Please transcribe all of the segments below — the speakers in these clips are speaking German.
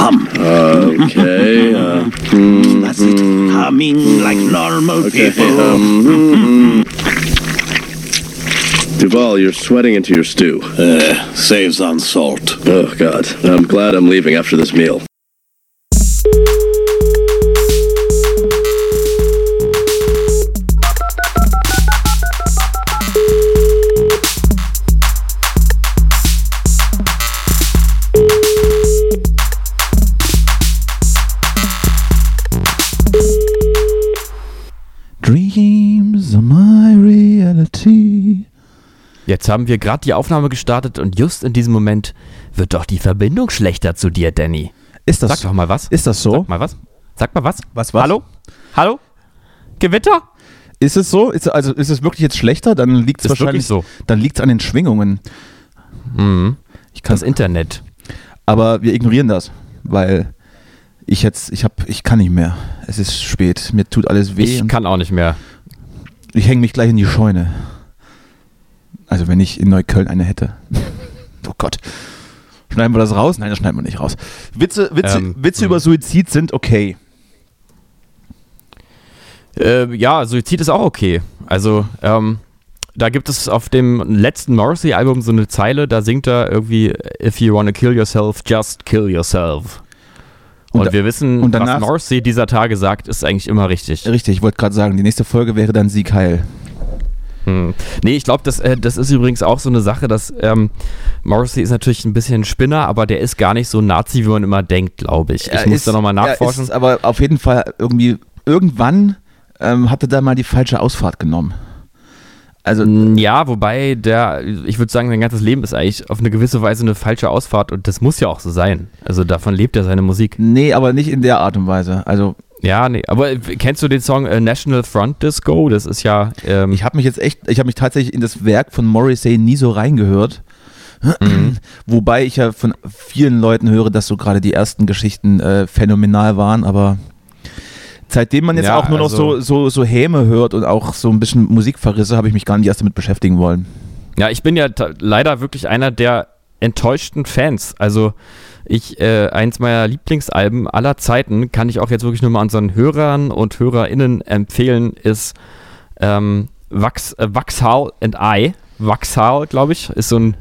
hum. Okay. Uh, That's it. Humming like normal okay. people. Um, Duval, you're sweating into your stew. Uh, saves on salt. Oh, God. I'm glad I'm leaving after this meal. Jetzt haben wir gerade die Aufnahme gestartet und just in diesem Moment wird doch die Verbindung schlechter zu dir, Danny. Ist das, Sag doch mal was. ist das so? Sag mal was. Sag mal was. Was, was? Hallo? Hallo? Gewitter? Ist es so? Ist, also ist es wirklich jetzt schlechter? Dann liegt es wahrscheinlich so. Dann liegt es an den Schwingungen. Mhm. Ich kann, Das Internet. aber wir ignorieren das, weil ich jetzt, ich habe, ich kann nicht mehr. Es ist spät. Mir tut alles weh. Ich kann auch nicht mehr. ich hänge mich gleich in die Scheune. Also wenn ich in Neukölln eine hätte. oh Gott. Schneiden wir das raus? Nein, das schneiden wir nicht raus. Witze, Witze, Ähm, Witze hm. über Suizid sind okay. Äh, ja, Suizid ist auch okay. Also, ähm, da gibt es auf dem letzten Morrissey-Album so eine Zeile, da singt er irgendwie, if you wanna kill yourself, just kill yourself. Und, Und wir wissen, und danach- was Morrissey dieser Tage sagt, ist eigentlich immer richtig. Richtig, ich wollte gerade sagen, die nächste Folge wäre dann Sieg Heil. Hm. Nee, ich glaube, das, äh, das ist übrigens auch so eine Sache, dass ähm, Morrissey ist natürlich ein bisschen ein Spinner, aber der ist gar nicht so Nazi, wie man immer denkt, glaube ich. Ich muss da nochmal nachforschen. Er ist aber auf jeden Fall irgendwie, irgendwann ähm, hatte da mal die falsche Ausfahrt genommen. Also, Ja, wobei der, ich würde sagen, sein ganzes Leben ist eigentlich auf eine gewisse Weise eine falsche Ausfahrt und das muss ja auch so sein. Also davon lebt ja seine Musik. nee, aber nicht in der Art und Weise. Also, Ja, nee, aber kennst du den Song äh, National Front Disco? Das ist ja, ähm, ich habe mich jetzt echt, ich habe mich tatsächlich in das Werk von Morrissey nie so reingehört. Mhm. Wobei ich ja von vielen Leuten höre, dass so gerade die ersten Geschichten äh, phänomenal waren, aber seitdem man jetzt Ja, auch nur noch also- so, so, so Häme hört und auch so ein bisschen Musikverrisse, habe ich mich gar nicht erst damit beschäftigen wollen. ja, ich bin ja leider wirklich einer der enttäuschten Fans. Also ich, äh, eins meiner Lieblingsalben aller Zeiten, kann ich auch jetzt wirklich nur mal unseren Hörern und HörerInnen empfehlen, ist ähm, Wax, äh, Waxhall and I. Waxhall, glaube ich, ist so ein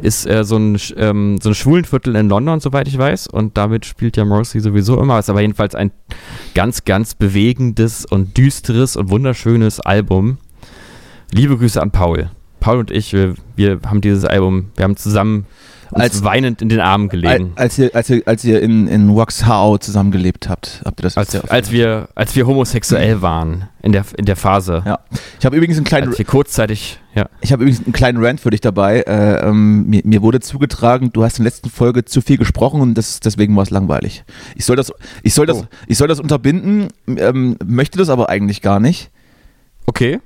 ist äh, so, ein, ähm, so ein Schwulenviertel in London, soweit ich weiß. Und damit spielt ja Morrissey sowieso immer. Ist aber jedenfalls ein ganz, ganz bewegendes und düsteres und wunderschönes Album. Liebe Grüße an Paul. Paul und ich, wir, wir haben dieses Album, wir haben zusammen Als- weinend in den Armen gelegen. Als ihr, als ihr, als ihr in, in Waxhau zusammengelebt habt, habt ihr das Als, als, wir, als wir homosexuell waren in der, in der Phase. Ja. Ich habe übrigens einen kleinen, Als wir kurzzeitig, ja. ich habe übrigens einen kleinen Rant für dich dabei. Äh, ähm, mir, mir wurde zugetragen, du hast in der letzten Folge zu viel gesprochen und das, deswegen war es langweilig. Ich soll das, ich soll das, Oh. ich soll das unterbinden, ähm, möchte das aber eigentlich gar nicht. Okay.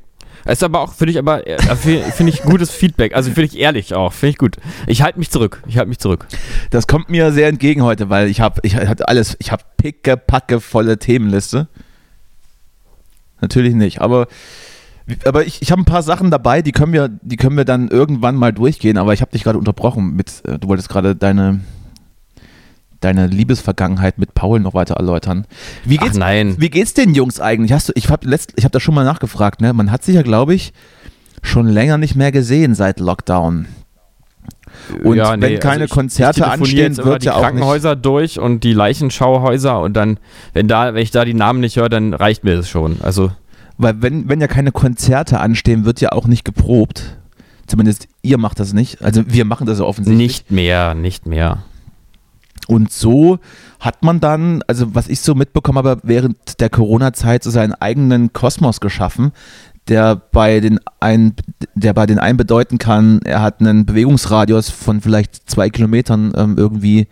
Ist aber auch, finde ich, aber, äh, finde ich gutes Feedback. Also finde ich ehrlich auch, finde ich gut. Ich halte mich zurück. Ich halte mich zurück. Das kommt mir sehr entgegen heute, weil ich habe, ich hatte alles, ich habe picke, packe volle Themenliste. Natürlich nicht, aber aber ich, ich habe ein paar Sachen dabei, die können wir, die können wir dann irgendwann mal durchgehen. Aber ich habe dich gerade unterbrochen mit, äh, du wolltest gerade deine deine Liebesvergangenheit mit Paul noch weiter erläutern. Wie geht's, Ach nein. Wie geht's den Jungs eigentlich? Hast du, ich habe ich hab da schon mal nachgefragt, ne? Man hat sich ja, glaube ich, schon länger nicht mehr gesehen seit Lockdown. Und Ja, wenn nee, keine also ich- Konzerte ich anstehen, wird die ja auch nicht. Krankenhäuser durch und die Leichenschauhäuser und dann, wenn da, wenn ich da die Namen nicht höre, dann reicht mir das schon. Also Weil wenn, wenn ja keine Konzerte anstehen, wird ja auch nicht geprobt. Zumindest ihr macht das nicht. Also wir machen das ja offensichtlich. nicht mehr, nicht mehr. Und so hat man dann, also was ich so mitbekommen habe, während der Corona-Zeit so seinen eigenen Kosmos geschaffen, der bei den einen, der bei den einen bedeuten kann, er hat einen Bewegungsradius von vielleicht zwei Kilometern ähm, irgendwie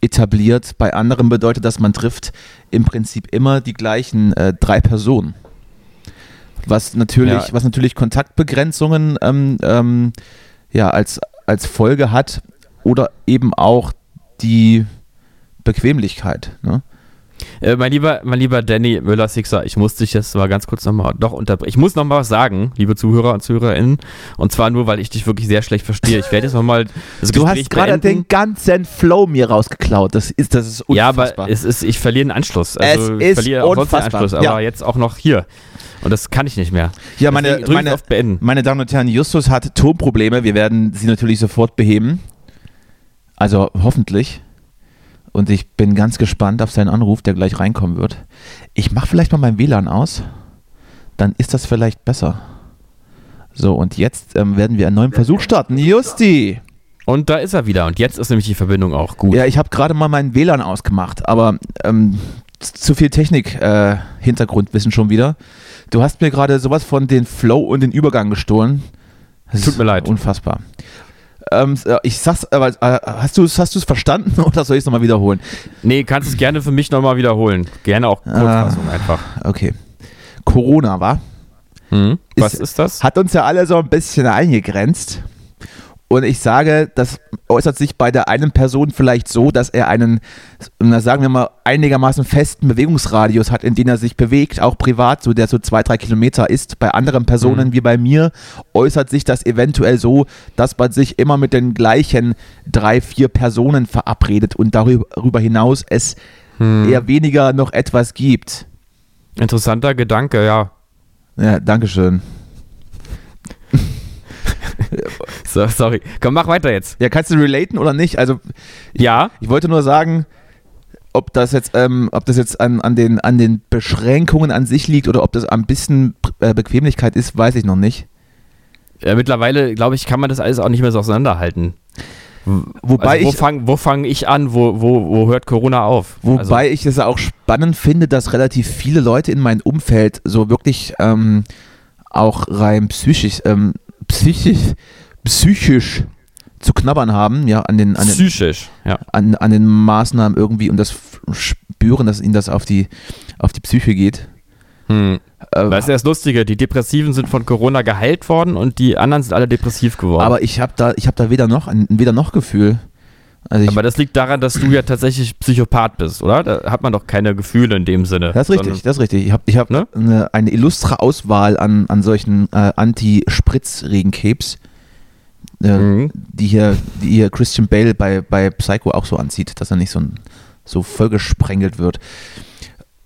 etabliert. Bei anderen bedeutet das, man trifft im Prinzip immer die gleichen äh, drei Personen. Was natürlich, Ja. was natürlich Kontaktbegrenzungen ähm, ähm, ja, als, als Folge hat oder eben auch die Bequemlichkeit. Ne? Äh, mein lieber, mein lieber Danny Müller-Sixer, ich muss dich jetzt mal ganz kurz nochmal doch unterbrechen. Ich muss nochmal was sagen, liebe Zuhörer und Zuhörerinnen. Und zwar nur, weil ich dich wirklich sehr schlecht verstehe. Ich werde jetzt nochmal Du hast gerade den ganzen Flow mir rausgeklaut. Das ist, das ist Ja, unfassbar. aber es ist, ich verliere den Anschluss. Also Es ich ist verliere auch sonst den unfassbar. Anschluss, aber Ja. jetzt auch noch hier. Und das kann ich nicht mehr. ja, meine, ich meine, meine Damen und Herren, Justus hat Tonprobleme. Wir werden sie natürlich sofort beheben. Also hoffentlich. Und ich bin ganz gespannt auf seinen Anruf, der gleich reinkommen wird. Ich mache vielleicht mal mein WLAN aus. Dann ist das vielleicht besser. So, und jetzt ähm, werden wir einen neuen Versuch starten. Justi! Und da ist er wieder. Und jetzt ist nämlich die Verbindung auch gut. Ja, ich habe gerade mal meinen WLAN ausgemacht, aber ähm, zu viel Technik-Hintergrundwissen schon wieder. Du hast mir gerade sowas von den Flow und den Übergang gestohlen. Das Tut mir leid. Unfassbar. Ähm, äh, ich sag's, aber äh, hast du es hast du's verstanden oder soll ich es nochmal wiederholen? Nee, kannst es gerne für mich nochmal wiederholen. Gerne auch Kurzfassung einfach. Okay. Corona war. Hm? Was Ist- ist das? Hat uns ja alle so ein bisschen eingegrenzt. Und ich sage, das äußert sich bei der einen Person vielleicht so, dass er einen, na, sagen wir mal, einigermaßen festen Bewegungsradius hat, in den er sich bewegt, auch privat, so der so zwei, drei Kilometer ist. Bei anderen Personen Mhm. wie bei mir äußert sich das eventuell so, dass man sich immer mit den gleichen drei, vier Personen verabredet und darüber hinaus es Hm. eher weniger noch etwas gibt. Interessanter Gedanke, ja. Ja, Dankeschön. So, sorry. Komm, mach weiter jetzt. Ja, kannst du relaten oder nicht? Also Ja, Ich wollte nur sagen, ob das jetzt, ähm, ob das jetzt an, an, den, an den Beschränkungen an sich liegt oder ob das ein bisschen äh, Bequemlichkeit ist, weiß ich noch nicht. äh, mittlerweile, glaube ich, kann man das alles auch nicht mehr so auseinanderhalten. Wobei also, wo ich, fange fang ich an? Wo, wo, wo hört Corona auf? wobei also, ich es auch spannend finde, dass relativ viele Leute in meinem Umfeld so wirklich ähm, auch rein psychisch, ähm, psychisch, psychisch zu knabbern haben, ja, an den, an den, psychisch, ja. an, an den Maßnahmen irgendwie und das spüren, dass ihnen das auf die, auf die Psyche geht. Hm. Äh, Das ist ja das Lustige, die Depressiven sind von Corona geheilt worden und die anderen sind alle depressiv geworden. Aber ich habe da, ich habe da weder noch ein weder noch Gefühl. Also Aber das liegt daran, dass du ja tatsächlich Psychopath bist, oder? Da hat man doch keine Gefühle in dem Sinne. das ist richtig, das ist richtig. Ich habe ich hab Ne? eine, eine illustre Auswahl an, an solchen äh, Anti-Spritz-Regencapes, äh, Mhm. die hier, die hier Christian Bale bei, bei Psycho auch so anzieht, dass er nicht so, ein, so vollgesprengelt wird.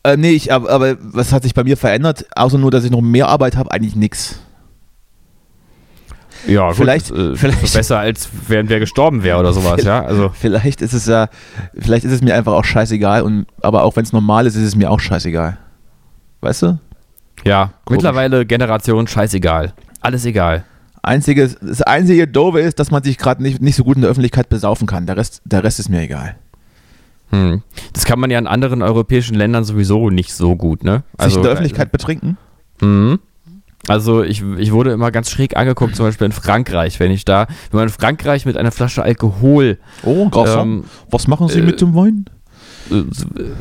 Äh, nee, ich, aber, aber was hat sich bei mir verändert? Außer nur, dass ich noch mehr Arbeit habe, eigentlich nichts. Ja, gut, Vielleicht- das, äh, vielleicht- besser als während wer gestorben wäre oder sowas, ja. Also Vielleicht ist es ja, vielleicht ist es mir einfach auch scheißegal, und, aber auch wenn es normal ist, ist es mir auch scheißegal. Weißt du? ja, Komisch. mittlerweile Generation scheißegal. Alles egal. Einzige, das einzige Doofe ist, dass man sich gerade nicht, nicht so gut in der Öffentlichkeit besaufen kann. Der Rest, der Rest ist mir egal. Hm. Das kann man ja in anderen europäischen Ländern sowieso nicht so gut, ne? Sich in der Öffentlichkeit betrinken? Mhm. Also ich, ich wurde immer ganz schräg angeguckt, zum Beispiel in Frankreich, wenn ich da, wenn man in Frankreich mit einer Flasche Alkohol Oh, ähm, Was machen Sie äh, mit dem Wein? Äh,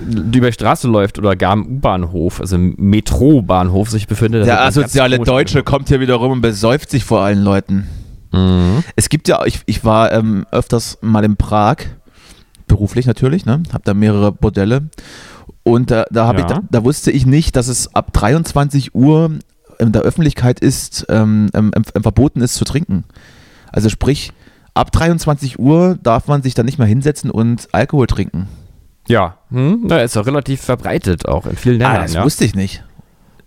die über die Straße läuft oder gar im U-Bahnhof, also im Metrobahnhof sich befindet. da Der asoziale Deutsche kommt hier wieder rum und besäuft sich vor allen Leuten. Mhm. Es gibt ja, ich, ich war ähm, öfters mal in Prag, beruflich natürlich, ne? Hab da mehrere Bordelle. Und da, da, Ja. ich, da, da wusste ich nicht, dass es ab 23 Uhr in der Öffentlichkeit ist, ähm, ähm, ähm, verboten ist zu trinken. Also sprich, ab 23 Uhr darf man sich dann nicht mehr hinsetzen und Alkohol trinken. Ja, hm? Na, ist doch relativ verbreitet auch in vielen Ländern. ah, das ja. wusste ich nicht.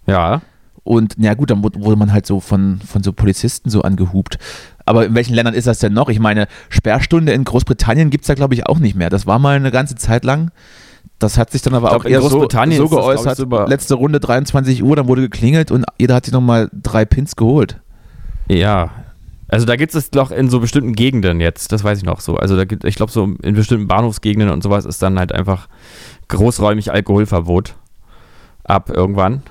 ja. Und na gut, dann wurde man halt so von, von so Polizisten so angehupt. Aber in welchen Ländern ist das denn noch? Ich meine, Sperrstunde in Großbritannien gibt es da, glaube ich, auch nicht mehr. Das war mal eine ganze Zeit lang. Das hat sich dann aber glaub, auch in eher so, Großbritannien so das, geäußert. über- Letzte Runde 23 Uhr, dann wurde geklingelt und jeder hat sich nochmal drei Pins geholt. Ja. Also da gibt es doch in so bestimmten Gegenden jetzt, das weiß ich noch so. Also da gibt, ich glaube, so in bestimmten Bahnhofsgegenden und sowas ist dann halt einfach großräumig Alkoholverbot. Ab irgendwann.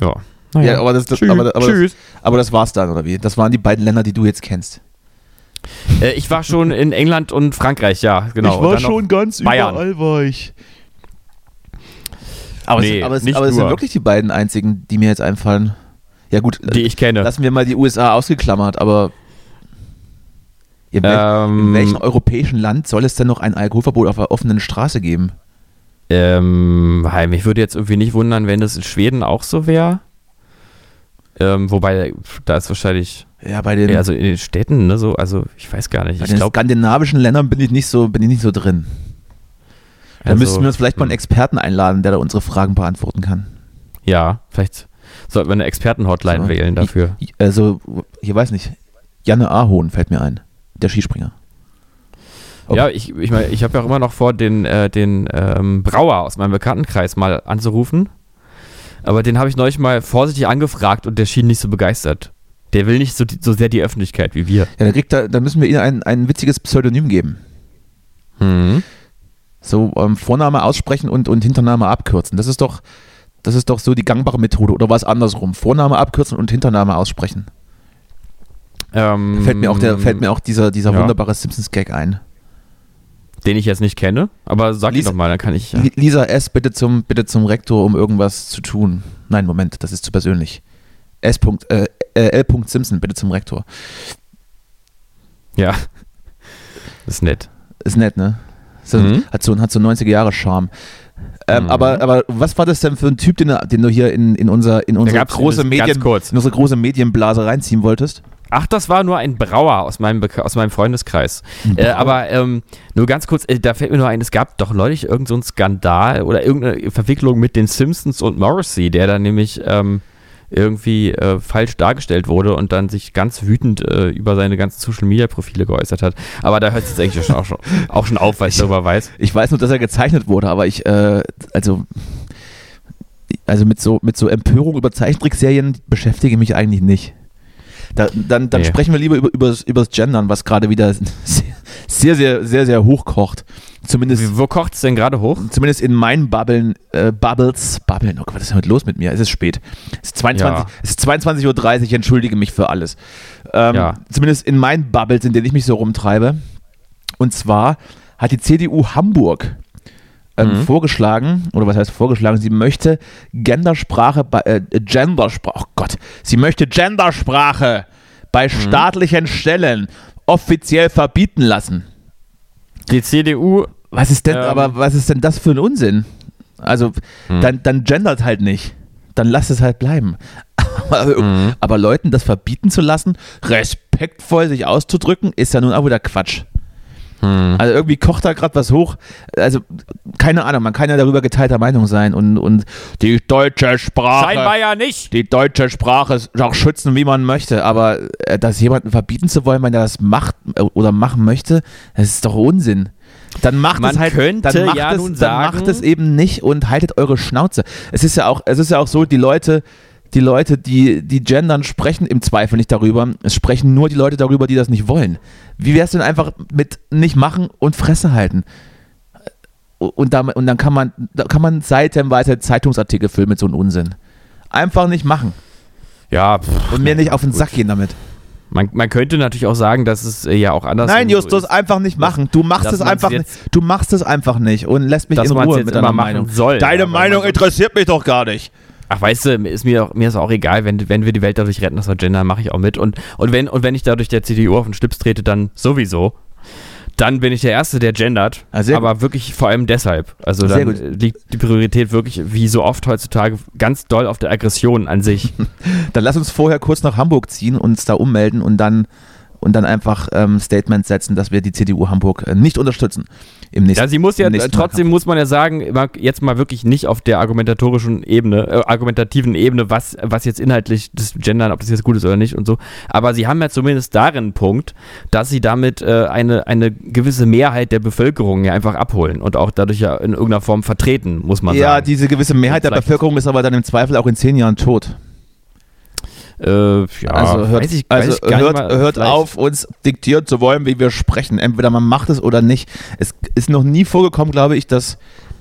Ja. Naja. Ja, aber das, das, Tschüss. aber, aber, Tschüss. Das, aber das war's dann, oder wie? Das waren die beiden Länder, die du jetzt kennst. Äh, ich war schon in England und Frankreich, ja, genau. Und dann noch- ganz Bayern. war ich. Aber, Nee, es, aber, es, nicht aber es sind wirklich die beiden einzigen, die mir jetzt einfallen. Ja gut, die ich kenne. lassen wir mal die USA ausgeklammert, aber in, wel in Ähm, welchem europäischen Land soll es denn noch ein Alkoholverbot auf der offenen Straße geben? Ähm, mich würde jetzt irgendwie nicht wundern, wenn das in Schweden auch so wäre. Ähm, wobei, da ist wahrscheinlich, Ja, bei den, also in den Städten, ne, so, also ich weiß gar nicht. bei Ich den glaube, skandinavischen Ländern bin ich nicht so, bin ich nicht so drin. Da also, müssten wir uns vielleicht mal einen hm, Experten einladen, der da unsere Fragen beantworten kann. Ja, vielleicht sollten wir eine Experten-Hotline So. wählen dafür. Ich, also, ich weiß nicht. Janne Ahorn fällt mir ein. Der Skispringer. Oh. Ja, ich, ich meine, ich habe ja auch immer noch vor, den, äh, den ähm, Brauer aus meinem Bekanntenkreis mal anzurufen. Aber den habe ich neulich mal vorsichtig angefragt und der schien nicht so begeistert. Der will nicht so, so sehr die Öffentlichkeit wie wir. Ja, er, dann müssen wir ihm ein, ein witziges Pseudonym geben. Hm. So ähm, Vorname aussprechen und, und Hintername abkürzen. Das ist doch, das ist doch so die gangbare Methode. Oder war es andersrum? Vorname abkürzen und Hintername aussprechen. Ähm, Fällt mir auch, der, fällt mir auch dieser, dieser ja. wunderbare Simpsons-Gag ein. Den ich jetzt nicht kenne, aber sag Lisa- doch mal, dann kann ich. Ja. Li- Lisa S. bitte zum, bitte zum Rektor, um irgendwas zu tun. Nein, Moment, das ist zu persönlich. S. Punkt, Äh, äh, L. Simpson, bitte zum Rektor. ja. Ist nett. Ist nett, ne? So, Mhm. hat, so, hat so 90er Jahre Charme. Ähm, Mhm. aber, aber was war das denn für ein Typ, den, du- den du hier in, in, unser, in unsere große Medien, kurz. in unsere große Medienblase reinziehen wolltest? Ach, das war nur ein Brauer aus meinem, aus meinem Freundeskreis. Äh, aber ähm, nur ganz kurz, äh, da fällt mir nur ein, es gab doch neulich irgendeinen so Skandal oder irgendeine Verwicklung mit den Simpsons und Morrissey, der dann nämlich ähm, irgendwie äh, falsch dargestellt wurde und dann sich ganz wütend äh, über seine ganzen Social-Media-Profile geäußert hat. Aber da hört es jetzt eigentlich auch, schon, auch schon auf, weil ich darüber weiß. Ich weiß nur, dass er gezeichnet wurde, aber ich, äh, also, also mit so, mit so Empörung über Zeichentrickserien beschäftige ich mich eigentlich nicht. Da, dann dann Nee. sprechen wir lieber über, übers, übers Gendern, was gerade wieder sehr, sehr, sehr, sehr hoch kocht. Zumindest, Wo kocht es denn gerade hoch? zumindest in meinen Bubbeln, äh, Bubbles, Bubbeln, oh Gott, was ist denn heute los mit mir? Es ist spät. Es ist 22, Ja. es ist 22.30 Uhr, ich entschuldige mich für alles. Ähm, Ja. Zumindest in meinen Bubbles, in denen ich mich so rumtreibe. Und zwar hat die CDU Hamburg ähm, Mhm. vorgeschlagen, oder was heißt vorgeschlagen, sie möchte Gendersprache bei, äh, Gendersprache, oh Gott, sie möchte Gendersprache bei Mhm. staatlichen Stellen offiziell verbieten lassen. Die CDU, Was ist denn, Ähm. aber was ist denn das für ein Unsinn? Also, Hm. dann, dann gendert halt nicht. Dann lass es halt bleiben. Aber, Mhm. aber Leuten das verbieten zu lassen, respektvoll sich auszudrücken, ist ja nun auch wieder Quatsch. hm. Also irgendwie kocht da gerade was hoch. Also, keine Ahnung, man kann ja darüber geteilter Meinung sein und, und die deutsche Sprache. scheinbar ja nicht. Die deutsche Sprache auch schützen, wie man möchte, aber äh, das jemanden verbieten zu wollen, wenn er das macht äh, oder machen möchte, das ist doch Unsinn. Dann macht Man es halt, könnte dann macht ja es, nun dann macht sagen- es eben nicht und haltet eure Schnauze. Es ist ja auch, es ist ja auch so, die Leute, die Leute, die, die gendern, sprechen im Zweifel nicht darüber. Es sprechen nur die Leute darüber, die das nicht wollen. Wie wär's denn einfach mit nicht machen und Fresse halten? Und, damit, und dann kann man, da kann man seitenweise Zeitungsartikel füllen mit so einem Unsinn. Einfach nicht machen. Ja, pff, Und mir nicht auf den Sack gehen damit. Man, man könnte natürlich auch sagen, dass es äh, ja auch anders Nein, Justus, einfach nicht machen. Du machst dass es einfach nicht. Du machst es einfach nicht und lässt mich in Ruhe jetzt mit deiner machen Meinung. soll, Deine Meinung interessiert mich doch gar nicht. Ach, weißt du, ist mir, auch, mir ist auch egal, wenn, wenn wir die Welt dadurch retten, dass wir gendern, mache ich auch mit. Und, und, wenn, und wenn ich dadurch der CDU auf den Schlips trete, dann sowieso. Dann bin ich der Erste, der gendert. Sehr aber wirklich vor allem deshalb. Also dann äh, liegt die Priorität wirklich, wie so oft heutzutage, ganz doll auf der Aggression an sich. Dann lass uns vorher kurz nach Hamburg ziehen, uns da ummelden und dann und dann einfach ähm, Statements setzen, dass wir die CDU Hamburg äh, nicht unterstützen. Im nächsten, Ja, sie muss ja, trotzdem muss man ja sagen, jetzt mal wirklich nicht auf der argumentatorischen Ebene, äh, argumentativen Ebene, was, was jetzt inhaltlich das Gendern, ob das jetzt gut ist oder nicht und so. Aber sie haben ja zumindest darin einen Punkt, dass sie damit äh, eine, eine gewisse Mehrheit der Bevölkerung ja einfach abholen und auch dadurch ja in irgendeiner Form vertreten, muss man Ja, sagen. diese gewisse Mehrheit der Bevölkerung ist aber dann im Zweifel auch in zehn Jahren tot. Äh, ja, also hört, weiß ich, also weiß ich gar nicht hört, mal, hört auf, uns diktieren zu wollen, wie wir sprechen. Entweder man macht es oder nicht. Es ist noch nie vorgekommen, glaube ich, dass,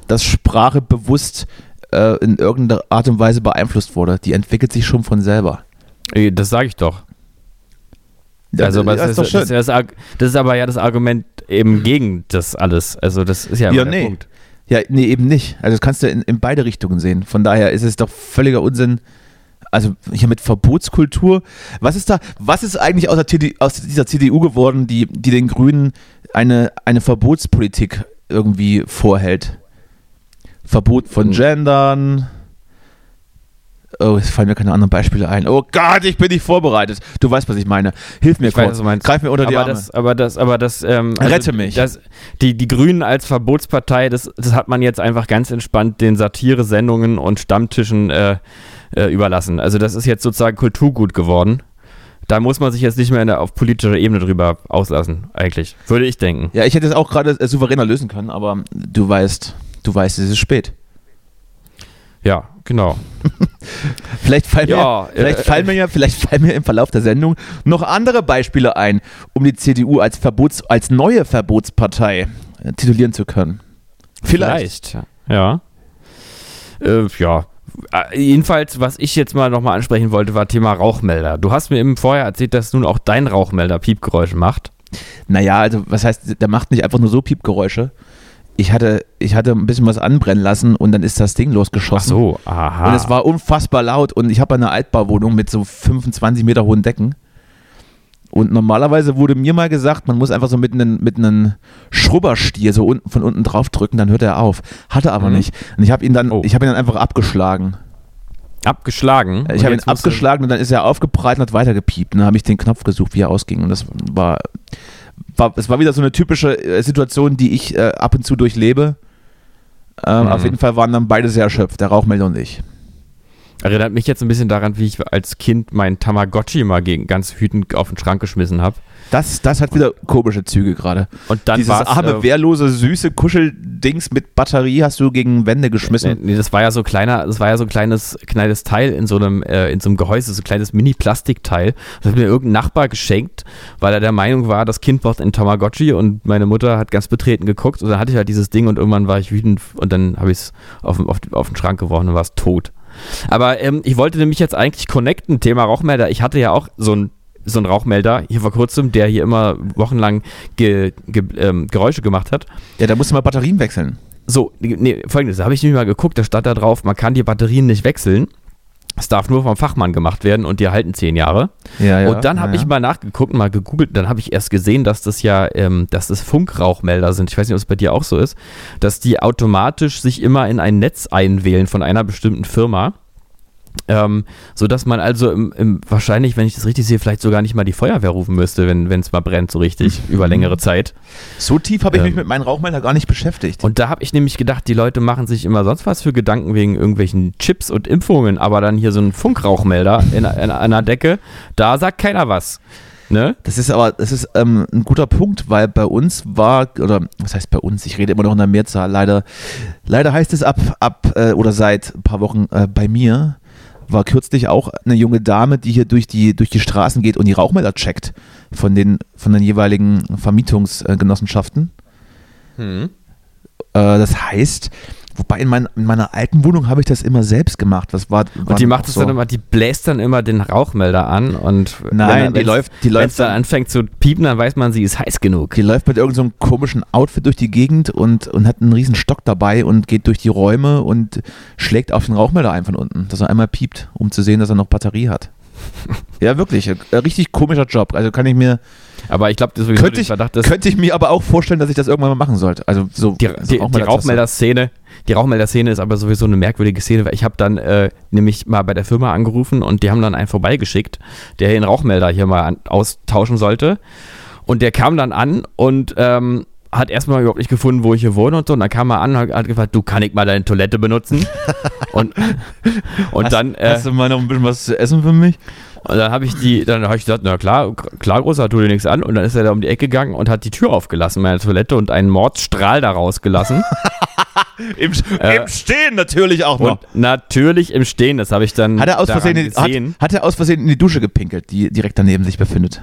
dass Sprache bewusst äh, in irgendeiner Art und Weise beeinflusst wurde. Die entwickelt sich schon von selber. Das sage ich doch. Ja, also, das das, ist das, ist das, ist aber ja das Argument eben gegen das alles. Also das ist ja, Ja, der nee. Punkt. Ja, nee, eben nicht. Also das kannst du in, in beide Richtungen sehen. Von daher ist es doch völliger Unsinn. Also hier mit Verbotskultur. Was ist da, was ist eigentlich aus, TD, aus dieser CDU geworden, die, die den Grünen eine, eine Verbotspolitik irgendwie vorhält? Verbot von Hm. Gendern. Oh, es fallen mir keine anderen Beispiele ein. Oh Gott, ich bin nicht vorbereitet. Du weißt, was ich meine. Hilf mir Ich weiß, kurz. meinst. Greif mir unter die aber Arme. das, aber das, aber das, ähm, Rette mich. Das, die, die Grünen als Verbotspartei, das, das hat man jetzt einfach ganz entspannt den Satire-Sendungen und Stammtischen äh, äh, überlassen. Also das ist jetzt sozusagen Kulturgut geworden. Da muss man sich jetzt nicht mehr der, auf politischer Ebene drüber auslassen, eigentlich. Würde ich denken. Ja, ich hätte es auch gerade äh, souveräner lösen können, aber du weißt, du weißt, es ist spät. Ja, genau. Vielleicht fallen, Ja, mir, vielleicht äh, fallen mir ja, vielleicht fallen mir im Verlauf der Sendung noch andere Beispiele ein, um die CDU als Verbots, als neue Verbotspartei äh, titulieren zu können. Vielleicht. ja. Äh, ja. Äh, Jedenfalls, was ich jetzt mal nochmal ansprechen wollte, war Thema Rauchmelder. Du hast mir eben vorher erzählt, dass nun auch dein Rauchmelder Piepgeräusche macht. Naja, also was heißt, der macht nicht einfach nur so Piepgeräusche. Ich hatte, ich hatte ein bisschen was anbrennen lassen und dann ist das Ding losgeschossen. aha. Und es war unfassbar laut und ich habe eine Altbauwohnung mit so 25 Meter hohen Decken. Und normalerweise wurde mir mal gesagt, man muss einfach so mit einem mit einem Schrubberstier so unten, von unten drauf drücken, dann hört er auf. Hatte aber Mhm. nicht. Und ich habe ihn dann, Oh. ich habe ihn dann einfach abgeschlagen. abgeschlagen. Ich habe ihn abgeschlagen und dann ist er aufgebreitet und hat weitergepiept. Und dann habe ich den Knopf gesucht, wie er ausging. Und das war, war, es war wieder so eine typische äh, Situation, die ich äh, ab und zu durchlebe. Ähm, Mhm. Auf jeden Fall waren dann beide sehr erschöpft, der Rauchmelder und ich. Erinnert mich jetzt ein bisschen daran, wie ich als Kind meinen Tamagotchi mal gegen ganz wütend auf den Schrank geschmissen habe. Das, das hat wieder komische Züge gerade. Und dann Dieses arme, äh, wehrlose, süße Kuscheldings mit Batterie hast du gegen Wände Nee, geschmissen. nee, das war ja so kleiner, das war ja so ein kleines, kleines Teil in so einem, äh, in so einem Gehäuse, so ein kleines Mini-Plastikteil. Das hat mir irgendein Nachbar geschenkt, weil er der Meinung war, das Kind braucht ein Tamagotchi und meine Mutter hat ganz betreten geguckt und dann hatte ich halt dieses Ding und irgendwann war ich wütend und dann habe ich es auf, auf, auf den Schrank geworfen und war es tot. Aber ähm, ich wollte nämlich jetzt eigentlich connecten, Thema Rauchmelder. Ich hatte ja auch so ein so ein Rauchmelder hier vor kurzem, der hier immer wochenlang ge, ge, ähm, Geräusche gemacht hat. Ja, da musst du mal Batterien wechseln. So, nee, folgendes, da habe ich nämlich mal geguckt, da stand da drauf, man kann die Batterien nicht wechseln. Es darf nur vom Fachmann gemacht werden und die halten zehn Jahre. Ja, und dann habe ich mal nachgeguckt, mal gegoogelt, dann habe ich erst gesehen, dass das ja, ähm, dass das Funkrauchmelder sind. Ich weiß nicht, ob es bei dir auch so ist, dass die automatisch sich immer in ein Netz einwählen von einer bestimmten Firma. Ähm, so dass man also im, im, wahrscheinlich, wenn ich das richtig sehe, vielleicht sogar nicht mal die Feuerwehr rufen müsste, wenn es mal brennt, so richtig, über längere Zeit. So tief habe ich mich Ähm. mit meinem Rauchmelder gar nicht beschäftigt. Und da habe ich nämlich gedacht, die Leute machen sich immer sonst was für Gedanken wegen irgendwelchen Chips und Impfungen, aber dann hier so ein Funkrauchmelder in, in einer Decke, da sagt keiner was. Ne? Das ist aber, das ist ähm, ein guter Punkt, weil bei uns war, oder was heißt bei uns, ich rede immer noch in der Mehrzahl, leider, leider heißt es ab, ab äh, oder seit ein paar Wochen äh, bei mir, war kürzlich auch eine junge Dame, die hier durch die, durch die Straßen geht und die Rauchmelder checkt von den, von den jeweiligen Vermietungsgenossenschaften. Hm. Äh, das heißt, wobei in, mein, in meiner alten Wohnung habe ich das immer selbst gemacht. Das war, Und die macht es dann immer, die bläst dann immer den Rauchmelder an und Nein, wenn- die läuft- die läuft dann anfängt zu piepen, dann weiß man, sie ist heiß genug. Die läuft mit irgendeinem so einem komischen Outfit durch die Gegend und, und hat einen riesen Stock dabei und geht durch die Räume und schlägt auf den Rauchmelder ein von unten, dass er einmal piept, um zu sehen, dass er noch Batterie hat. ja, wirklich. Ein richtig komischer Job. Also kann ich mir, Aber ich glaube, das ist sowieso könnte ich, Verdacht, dass könnte ich mir aber auch vorstellen, dass ich das irgendwann mal machen sollte. Also so die, also die, die Rauchmelder- Rauchmelder-Szene, die Rauchmelder-Szene ist aber sowieso eine merkwürdige Szene, weil ich habe dann äh, nämlich mal bei der Firma angerufen und die haben dann einen vorbeigeschickt, der den Rauchmelder hier mal an, austauschen sollte. Und der kam dann an und ähm, hat erstmal überhaupt nicht gefunden, wo ich hier wohne und so. Und dann kam er an und hat gefragt, du kann ich mal deine Toilette benutzen? und und hast, dann äh, Hast du mal noch ein bisschen was zu essen für mich? und dann habe ich die, dann habe ich gesagt, na klar, klar, großer, tu dir nichts an. Und dann ist er da um die Ecke gegangen und hat die Tür aufgelassen, meine Toilette, und einen Mordstrahl daraus gelassen. Im, Äh, Im Stehen natürlich auch noch. natürlich im Stehen, das habe ich dann Hat er, aus Versehen, hat, hat er aus Versehen in die Dusche gepinkelt, die direkt daneben sich befindet?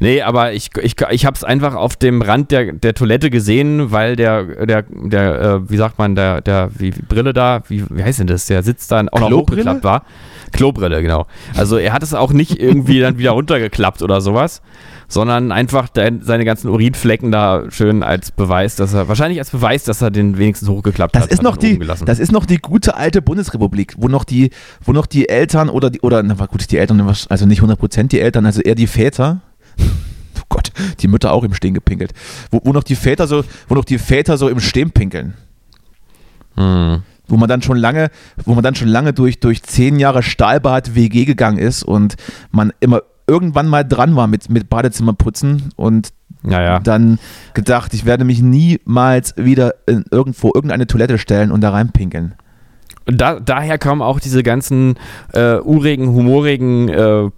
Nee, aber ich, ich, ich habe es einfach auf dem Rand der, der Toilette gesehen, weil der, der, der äh, wie sagt man, der, der wie, Brille da, wie, wie heißt denn das, der sitzt dann auch noch hochgeklappt war. Klobrille, genau. Also er hat es auch nicht irgendwie dann wieder runtergeklappt oder sowas, sondern einfach de, seine ganzen Urinflecken da schön als Beweis, dass er, wahrscheinlich als Beweis, dass er den wenigstens hochgeklappt Das hat. ist noch die, das ist noch die gute alte Bundesrepublik, wo noch die, wo noch die Eltern oder die, oder, na gut, die Eltern, also nicht 100% die Eltern, also eher die Väter, oh Gott, die Mütter auch im Stehen gepinkelt, wo, wo noch die Väter so, wo noch die Väter so im Stehen pinkeln. Hm. Wo man dann schon lange, wo man dann schon lange durch, durch zehn Jahre Stahlbad WG gegangen ist und man immer irgendwann mal dran war mit, mit Badezimmerputzen und Naja. dann gedacht, ich werde mich niemals wieder in irgendwo irgendeine Toilette stellen und da reinpinkeln. Und da, daher kommen auch diese ganzen äh, urigen, humorigen äh,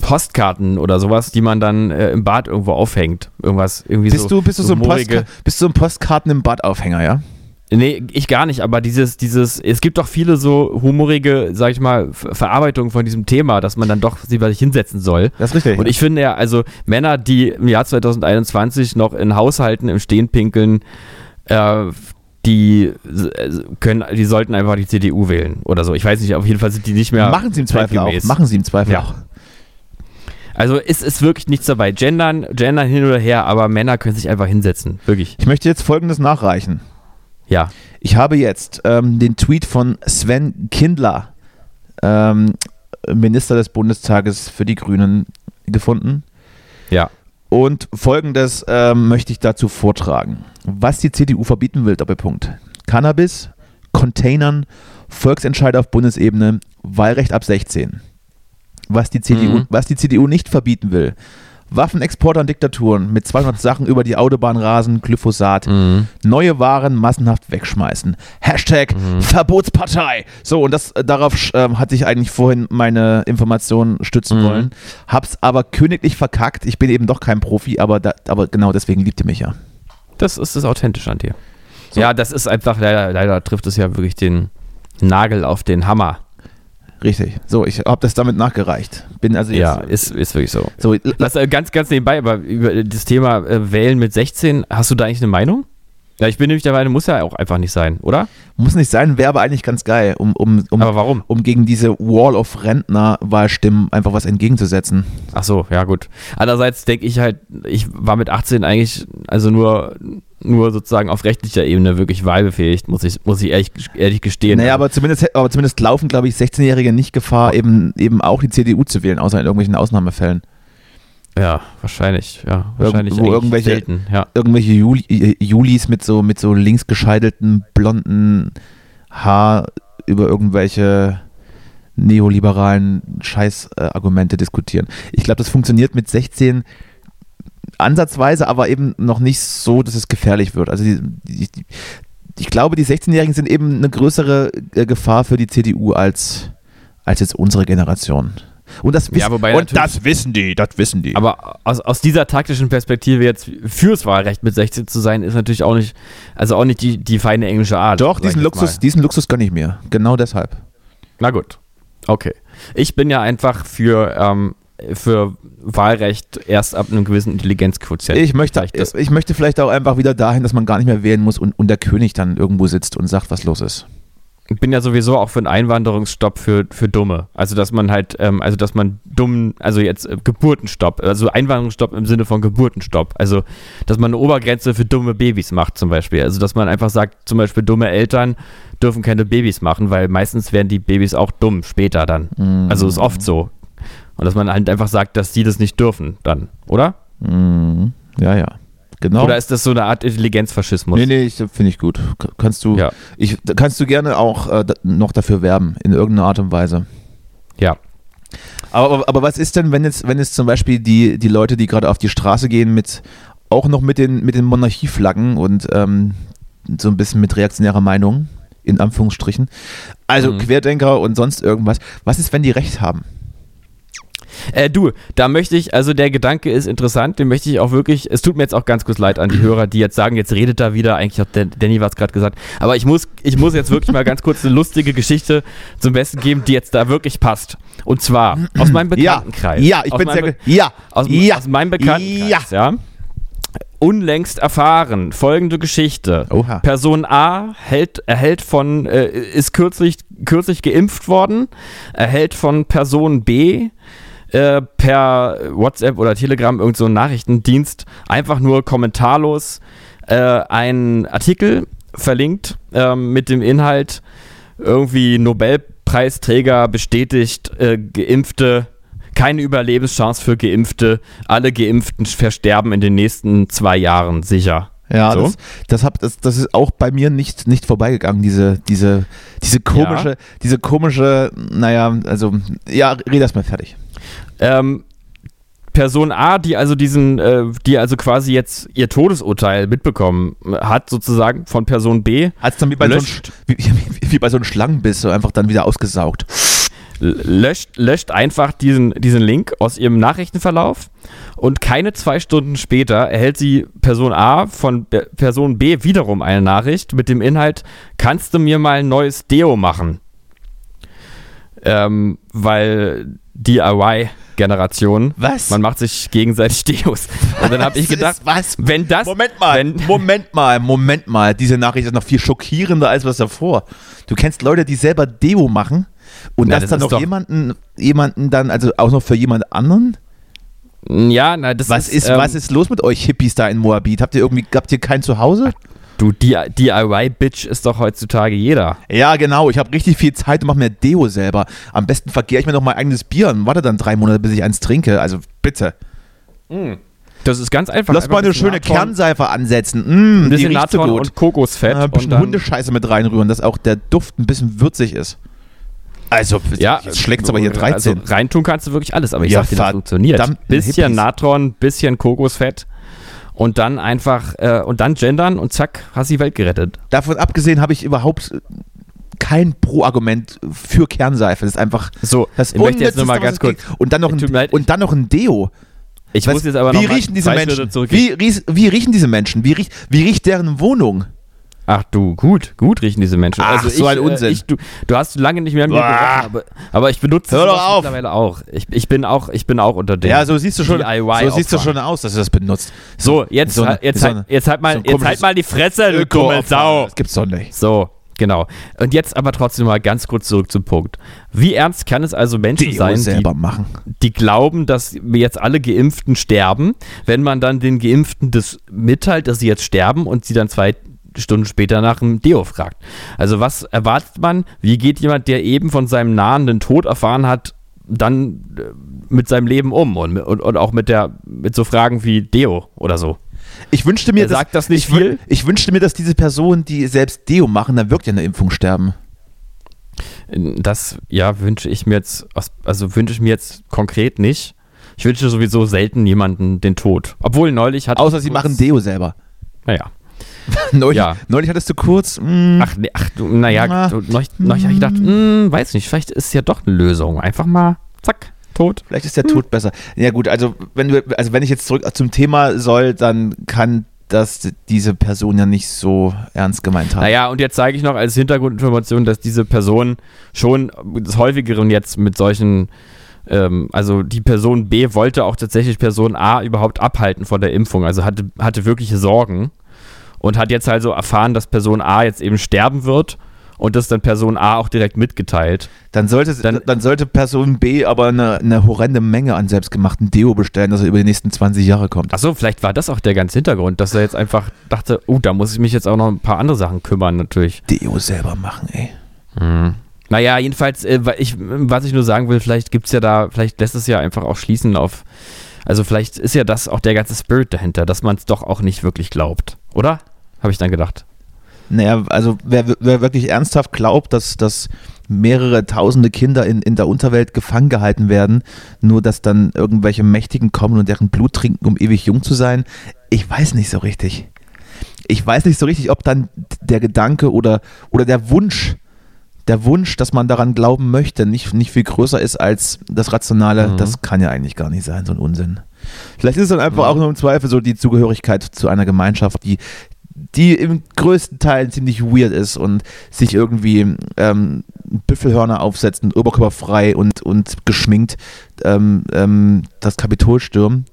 Postkarten oder sowas, die man dann äh, im Bad irgendwo aufhängt. Irgendwas, irgendwie Bist, so. du, bist, du so ein Postka bist du ein Postkarten im Badaufhänger, ja? Nee, ich gar nicht, aber dieses, dieses, es gibt doch viele so humorige, sag ich mal, Ver- Verarbeitungen von diesem Thema, dass man dann doch sich bei sich hinsetzen soll. Das ist richtig. Und ich finde ja, also Männer, die im Jahr 2021 noch in Haushalten im Stehen pinkeln, äh, die äh, können, die sollten einfach die CDU wählen oder so. Ich weiß nicht, auf jeden Fall sind die nicht mehr machen sie im Zweifel auch. Machen sie im Zweifel Ja. auch. Also es ist wirklich nichts dabei. Gendern, gendern hin oder her, aber Männer können sich einfach hinsetzen. Wirklich. Ich möchte jetzt Folgendes nachreichen. Ja. Ich habe jetzt ähm, den Tweet von Sven Kindler, ähm, Minister des Bundestages für die Grünen, gefunden. Ja. Und folgendes ähm, möchte ich dazu vortragen. Was die CDU verbieten will, Doppelpunkt. Cannabis, Containern, Volksentscheid auf Bundesebene, Wahlrecht ab 16. Was die CDU, Mhm. was die CDU nicht verbieten will. Waffenexporte an Diktaturen mit 200 Sachen über die Autobahn rasen, Glyphosat, Mhm. neue Waren massenhaft wegschmeißen. Hashtag Verbotspartei. So, und das, äh, darauf ähm, hatte ich eigentlich vorhin meine Informationen stützen Mhm. wollen. Hab's aber königlich verkackt. Ich bin eben doch kein Profi, aber, da, aber genau deswegen liebt ihr mich ja. Das ist das Authentische an dir. So. Ja, das ist einfach, leider, leider trifft es ja wirklich den Nagel auf den Hammer. Richtig. So, ich habe das damit nachgereicht. Bin also jetzt. Ja, ist, ist wirklich so. so, Was, äh, ganz, ganz nebenbei, aber über das Thema äh, Wählen mit 16, hast du da eigentlich eine Meinung? Ja, ich bin nämlich der Meinung, muss ja auch einfach nicht sein, oder? muss nicht sein, wäre aber eigentlich ganz geil, um, um, um, Aber warum? um gegen diese Wall of Rentner-Wahlstimmen einfach was entgegenzusetzen. Ach so, ja gut. Andererseits denke ich halt, ich war mit 18 eigentlich, also nur, nur sozusagen auf rechtlicher Ebene wirklich wahlbefähigt, muss ich, muss ich ehrlich, ehrlich gestehen. Naja, aber zumindest, aber zumindest laufen, glaube ich, 16-Jährige nicht Gefahr, eben, eben auch die CDU zu wählen, außer in irgendwelchen Ausnahmefällen. Ja, wahrscheinlich, ja. Wahrscheinlich Irgendwo irgendwelche- selten, ja. Irgendwelche Juli, äh, Julis mit so, mit so links gescheitelten, blonden Haar über irgendwelche neoliberalen Scheißargumente diskutieren. Ich glaube, das funktioniert mit 16 ansatzweise, aber eben noch nicht so, dass es gefährlich wird. Also die, die, die, ich glaube, die 16-Jährigen sind eben eine größere äh, Gefahr für die CDU als, als jetzt unsere Generation. Und das, wiss- Ja, und das wissen die, das wissen die. Aber aus, aus dieser taktischen Perspektive jetzt fürs Wahlrecht mit 16 zu sein, ist natürlich auch nicht, also auch nicht die, die feine englische Art. Doch, diesen Luxus, mal. diesen Luxus gönne ich mir. Genau deshalb. Na gut. Okay. Ich bin ja einfach für, ähm, für Wahlrecht erst ab einem gewissen Intelligenzquotient. Ich möchte, ich möchte vielleicht auch einfach wieder dahin, dass man gar nicht mehr wählen muss und, und der König dann irgendwo sitzt und sagt, was los ist. Ich bin ja sowieso auch für einen Einwanderungsstopp für, für Dumme. Also, dass man halt, ähm, also, dass man dummen, also jetzt äh, Geburtenstopp, also Einwanderungsstopp im Sinne von Geburtenstopp. Also, dass man eine Obergrenze für dumme Babys macht, zum Beispiel. Also, dass man einfach sagt, zum Beispiel, dumme Eltern dürfen keine Babys machen, weil meistens werden die Babys auch dumm später dann. Also, ist oft so. Und dass man halt einfach sagt, dass die das nicht dürfen dann, oder? Mhm. Ja, ja. Genau. Oder ist das so eine Art Intelligenzfaschismus? Nee, nee, ich- finde ich gut. Kannst du, Ja. ich, kannst du gerne auch äh, noch dafür werben, in irgendeiner Art und Weise. Ja. Aber, aber, aber was ist denn, wenn jetzt, wenn jetzt zum Beispiel die, die Leute, die gerade auf die Straße gehen, mit auch noch mit den, mit den Monarchieflaggen und ähm, so ein bisschen mit reaktionärer Meinung, in Anführungsstrichen, also Mhm. Querdenker und sonst irgendwas, was ist, wenn die Recht haben? Äh, du, da möchte ich, also der Gedanke ist interessant, den möchte ich auch wirklich, es tut mir jetzt auch ganz kurz leid an die Hörer, die jetzt sagen, jetzt redet da wieder, eigentlich hat Dan- Danny was gerade gesagt, aber ich muss, ich muss jetzt wirklich mal ganz kurz eine lustige Geschichte zum Besten geben, die jetzt da wirklich passt. Und zwar aus meinem Bekanntenkreis. Ja, ich aus bin sehr, Be- ja, aus, ja, aus meinem Bekanntenkreis, ja. Unlängst erfahren, folgende Geschichte. Oha. Person A hält, erhält von, äh, ist kürzlich, kürzlich geimpft worden, erhält von Person B äh, per WhatsApp oder Telegram irgend so Nachrichtendienst einfach nur kommentarlos äh, einen Artikel verlinkt ähm, mit dem Inhalt irgendwie Nobelpreisträger bestätigt, äh, Geimpfte, keine Überlebenschance für Geimpfte, alle Geimpften versterben in den nächsten zwei Jahren sicher. Ja, So. das, das, hab, das, das ist auch bei mir nicht, nicht vorbeigegangen, diese, diese, diese komische, diese komische, naja, also, ja, red erst mal fertig. Ähm, Person A, die also diesen, äh, die also quasi jetzt ihr Todesurteil mitbekommen hat, sozusagen von Person B, Hat es dann wie bei, so einem, Löscht. wie, wie, bei so einem Schlangenbiss so einfach dann wieder ausgesaugt. löscht, löscht einfach diesen, diesen Link aus ihrem Nachrichtenverlauf und keine zwei Stunden später erhält sie Person A von Be- Person B wiederum eine Nachricht mit dem Inhalt, kannst du mir mal ein neues Deo machen? Ähm, weil DIY-Generation, Was? man macht sich gegenseitig Deos. Und dann habe ich gedacht, ist was? wenn das, Moment mal, Moment mal, Moment mal. Diese Nachricht ist noch viel schockierender als was davor. Du kennst Leute, die selber Deo machen und Ja, das, das dann ist noch jemanden, jemanden dann, also auch noch für jemand anderen? ja, na, das Was ist, ähm, was ist los mit euch Hippies da in Moabit? Habt ihr irgendwie, habt ihr kein Zuhause? Du, DIY-Bitch ist doch heutzutage jeder. Ja, genau. Ich habe richtig viel Zeit und mache mir Deo selber. Am besten verkehre ich mir noch mein eigenes Bier und warte dann drei Monate, bis ich eins trinke. Also bitte. Das ist ganz einfach. Lass Einfach mal ein eine schöne Natron- Kernseife ansetzen. Mm, Ein bisschen so Natron gut. und Kokosfett. Ja, ein bisschen und Hundescheiße mit reinrühren, dass auch der Duft ein bisschen würzig ist. Also, ja, jetzt schlägt aber hier 13. Also reintun kannst du wirklich alles, aber ich Ja, sag dir, das funktioniert. Bisschen Hippies. Natron, bisschen Kokosfett und dann einfach, äh, und dann gendern und zack, hast die Welt gerettet. Davon abgesehen habe ich überhaupt äh, kein Pro-Argument für Kernseife. Das ist einfach So, das ich möchte jetzt Unnützeste, nur mal was ganz kurz. Und dann noch ein, leid. und dann noch ein Deo. Ich Was- muss jetzt aber wie noch mal riechen diese Menschen? zurückgehen. Wie, wie riechen diese Menschen? Wie riecht, wie riecht deren Wohnung? Ach du, gut, gut riechen diese Menschen. Ach, also so ich, ein Unsinn. Äh, ich, du, du hast lange nicht mehr an mir gerochen, aber, aber ich benutze Hör doch auf. mittlerweile auch. Ich, ich, bin auch. ich bin auch unter den Ja, so siehst du schon, DIY so siehst du schon aus, dass du das benutzt. So, jetzt, So eine- halt- jetzt, so halt, eine- jetzt, halt mal, so ein jetzt halt mal die Fresse, du Öko-Opfer. Dummelsau. Das gibt's doch nicht. So, genau. Und jetzt aber trotzdem mal ganz kurz zurück zum Punkt. Wie ernst kann es also Menschen Deo sein, die, machen. die glauben, dass wir jetzt alle Geimpften sterben, wenn man dann den Geimpften das mitteilt, dass sie jetzt sterben und sie dann zwei Stunden später nach dem Deo fragt. Also was erwartet man? Wie geht jemand, der eben von seinem nahenden Tod erfahren hat, dann äh, mit seinem Leben um und, und, und auch mit der mit so Fragen wie Deo oder so? Ich wünschte mir, sagt das nicht ich, viel? Ich wünschte mir, dass diese Personen, die selbst Deo machen, dann wirklich an der Impfung sterben. Das, ja, wünsche ich mir jetzt, also wünsche ich mir jetzt konkret nicht. Ich wünsche sowieso selten jemanden den Tod. Obwohl neulich hat. Außer sie machen Deo selber. Naja. neulich, Ja. neulich hattest du kurz. mm, Ach, nee, ach du, naja, Na. neulich, neulich habe ich gedacht, hm, weiß nicht, vielleicht ist ja doch eine Lösung. Einfach mal, zack, tot. Vielleicht ist der Tod besser. Ja gut, also wenn du, also wenn ich jetzt zurück zum Thema soll, dann kann das diese Person ja nicht so ernst gemeint haben. Naja, und jetzt zeige ich noch als Hintergrundinformation, dass diese Person schon des Häufigeren jetzt mit solchen, ähm, also die Person B wollte auch tatsächlich Person A überhaupt abhalten von der Impfung, also hatte, hatte wirkliche Sorgen und hat jetzt also erfahren, dass Person A jetzt eben sterben wird und das dann Person A auch direkt mitgeteilt. Dann sollte, Dann- dann, sollte Person B aber eine, eine horrende Menge an selbstgemachten Deo bestellen, dass er über die nächsten 20 Jahre kommt. Achso, vielleicht war das auch der ganze Hintergrund, dass er jetzt einfach dachte, oh, da muss ich mich jetzt auch noch ein paar andere Sachen kümmern, natürlich. Deo selber machen, ey. Naja, jedenfalls, äh, ich, was ich nur sagen will, vielleicht gibt es ja da, vielleicht lässt es ja einfach auch schließen auf, Also vielleicht ist ja das auch der ganze Spirit dahinter, dass man es doch auch nicht wirklich glaubt, oder? Habe ich dann gedacht. Naja, also wer, wer wirklich ernsthaft glaubt, dass, dass mehrere tausende Kinder in, in der Unterwelt gefangen gehalten werden, nur dass dann irgendwelche Mächtigen kommen und deren Blut trinken, um ewig jung zu sein, ich weiß nicht so richtig. Ich weiß nicht so richtig, ob dann der Gedanke oder, oder der Wunsch, der Wunsch, dass man daran glauben möchte, nicht, nicht viel größer ist als das Rationale, Mhm. das kann ja eigentlich gar nicht sein, so ein Unsinn. Vielleicht ist es dann einfach Mhm. auch nur im Zweifel so die Zugehörigkeit zu einer Gemeinschaft, die, die im größten Teil ziemlich weird ist und sich irgendwie ähm, Büffelhörner aufsetzt und oberkörperfrei und, und geschminkt ähm, ähm, das Kapitol stürmen.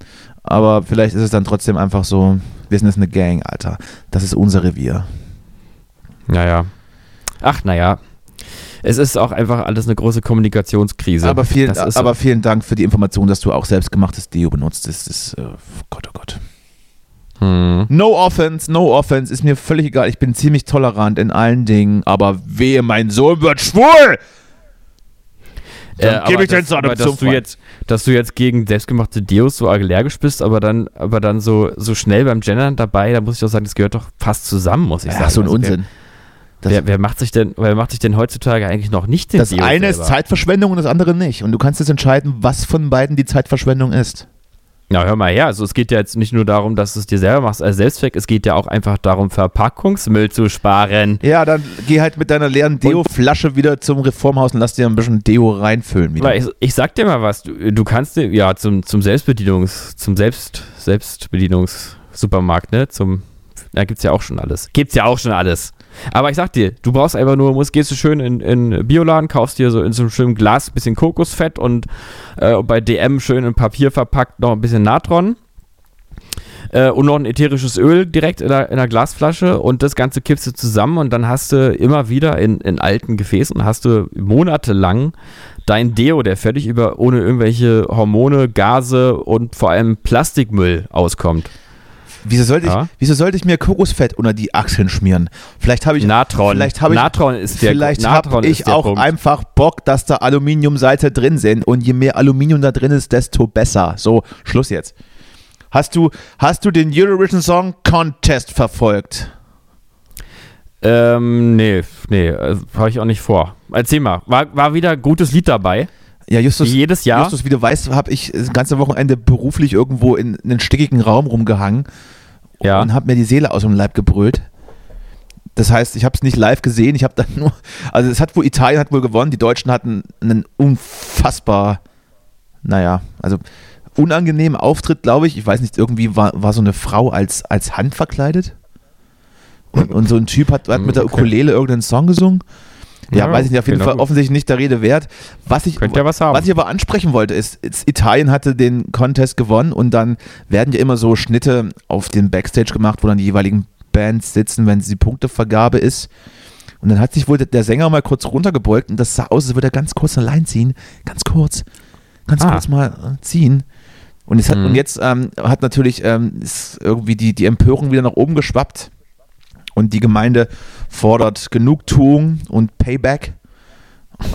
Aber vielleicht ist es dann trotzdem einfach so, wir sind jetzt eine Gang, Alter. Das ist unser Revier. Naja. Ach, naja. Es ist auch einfach alles eine große Kommunikationskrise. Aber, viel, aber vielen Dank für die Information, dass du auch selbstgemachtes Deo benutzt. Das ist, äh, Gott, oh Gott. Hm. No offense, no offense, ist mir völlig egal. Ich bin ziemlich tolerant in allen Dingen, aber wehe, mein Sohn wird schwul! Dann aber gebe ich den zur aber dass du jetzt, dass du jetzt gegen selbstgemachte Deos so allergisch bist, aber dann, aber dann so, so schnell beim Gendern dabei, da muss ich auch sagen, das gehört doch fast zusammen, muss ich sagen. Ja, so ein Also Unsinn. Wer, wer, macht sich denn, wer macht sich denn heutzutage eigentlich noch nicht den das Deo eine ist selber? Zeitverschwendung und das andere nicht. Und du kannst jetzt entscheiden, was von beiden die Zeitverschwendung ist. Ja, hör mal her. Also es geht ja jetzt nicht nur darum, dass du es dir selber machst als Selbstzweck, es geht ja auch einfach darum, Verpackungsmüll zu sparen. Ja, dann geh halt mit deiner leeren Deo-Flasche wieder zum Reformhaus und lass dir ein bisschen Deo reinfüllen. Wieder. Ich, ich sag dir mal was, du, du kannst dir, ja, zum, zum Selbstbedienungs, zum Selbst, Selbstbedienungssupermarkt, ne, zum, da gibt's ja auch schon alles. Gibt's ja auch schon alles. Aber ich sag dir, du brauchst einfach nur, musst, gehst du schön in, in Bioladen, kaufst dir so in so einem schönen Glas ein bisschen Kokosfett und äh, bei DM schön in Papier verpackt noch ein bisschen Natron. Äh, und noch ein ätherisches Öl direkt in der, in der Glasflasche und das Ganze kippst du zusammen und dann hast du immer wieder in, in alten Gefäßen, hast du monatelang dein Deo, der völlig über, ohne irgendwelche Hormone, Gase und vor allem Plastikmüll auskommt. Wieso sollte, ich, Ja. wieso sollte ich mir Kokosfett unter die Achseln schmieren? Vielleicht habe ich, Natron. vielleicht habe ich, Natron ist der vielleicht Natron habe ich auch Punkt. einfach Bock, dass da Aluminiumseite drin sind und je mehr Aluminium da drin ist, desto besser. So, Schluss jetzt. Hast du, hast du den Eurovision Song Contest verfolgt? Ähm, nee, nee, äh, habe ich auch nicht vor. Erzähl mal, war, war wieder ein gutes Lied dabei? Ja, Justus, Wie jedes Jahr? Justus, wie du weißt, habe ich das ganze Wochenende beruflich irgendwo in einen stickigen Raum rumgehangen Ja. und habe mir die Seele aus dem Leib gebrüllt. Das heißt, ich habe es nicht live gesehen, ich habe dann nur, also es hat wohl, Italien hat wohl gewonnen, die Deutschen hatten einen unfassbar, naja, also unangenehmen Auftritt, glaube ich. Ich weiß nicht, irgendwie war, war so eine Frau als, als Hand verkleidet und, und so ein Typ hat, hat mit der. Ukulele irgendeinen Song gesungen. Ja, Ja, weiß ich nicht, auf jeden genau. Fall offensichtlich nicht der Rede wert. Was ich, Könnte ja was haben. was ich aber ansprechen wollte, ist, Italien hatte den Contest gewonnen und dann werden ja immer so Schnitte auf den Backstage gemacht, wo dann die jeweiligen Bands sitzen, wenn die Punktevergabe ist. Und dann hat sich wohl der- Sänger mal kurz runtergebeugt und das sah aus, als würde er ganz kurz eine Line ziehen. Ganz kurz. Ganz Ah. kurz mal äh, ziehen. Und, es hat, Mhm. und jetzt ähm, hat natürlich ähm, irgendwie die, die Empörung wieder nach oben geschwappt. Und die Gemeinde fordert Genugtuung und Payback.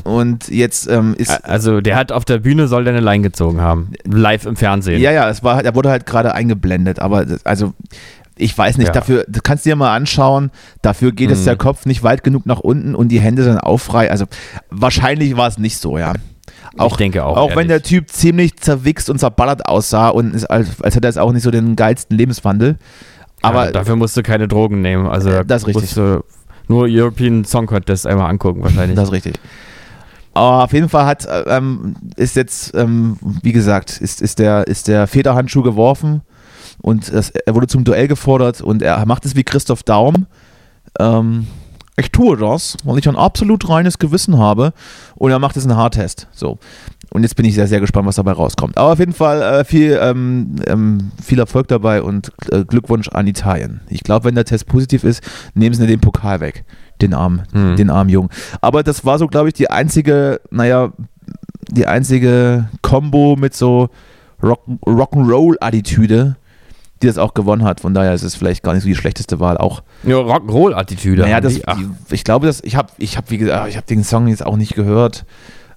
Und jetzt ähm, ist. Also der hat auf der Bühne soll der eine Line gezogen haben. Live im Fernsehen. Ja, ja, es war, er wurde halt gerade eingeblendet, aber das, also ich weiß nicht, Ja. dafür, das kannst du dir mal anschauen, dafür geht es Mhm. der Kopf nicht weit genug nach unten und die Hände sind auch frei. Also wahrscheinlich war es nicht so, ja. Auch, denke auch, Auch wenn der ehrlich. Typ ziemlich zerwichst und zerballert aussah und ist, als, als hätte er jetzt auch nicht so den geilsten Lebenswandel. Aber ja, dafür musst du keine Drogen nehmen. Also Äh, das ist richtig. musst du nur European Song Contest einmal angucken wahrscheinlich. Das ist richtig. Aber auf jeden Fall hat, äh, ähm, ist jetzt, ähm, wie gesagt, ist, ist, der, ist der Federhandschuh geworfen und das, er wurde zum Duell gefordert und er macht es wie Christoph Daum. Ähm, ich tue das, weil ich ein absolut reines Gewissen habe und er macht jetzt einen Haartest. So. Und jetzt bin ich sehr, sehr gespannt, was dabei rauskommt. Aber auf jeden Fall äh, viel, ähm, ähm, viel Erfolg dabei und äh, Glückwunsch an Italien. Ich glaube, wenn der Test positiv ist, nehmen sie den Pokal weg. Den armen, Hm. den armen Jungen. Aber das war so, glaube ich, die einzige, naja, die einzige Combo mit so Rock, Rock'n'Roll-Attitüde, die das auch gewonnen hat. Von daher ist es vielleicht gar nicht so die schlechteste Wahl. Auch Ja, Rock'n'Roll-Attitüde. naja, das, die. Ich glaube, dass ich habe, ich habe, wie gesagt, ich habe den Song jetzt auch nicht gehört.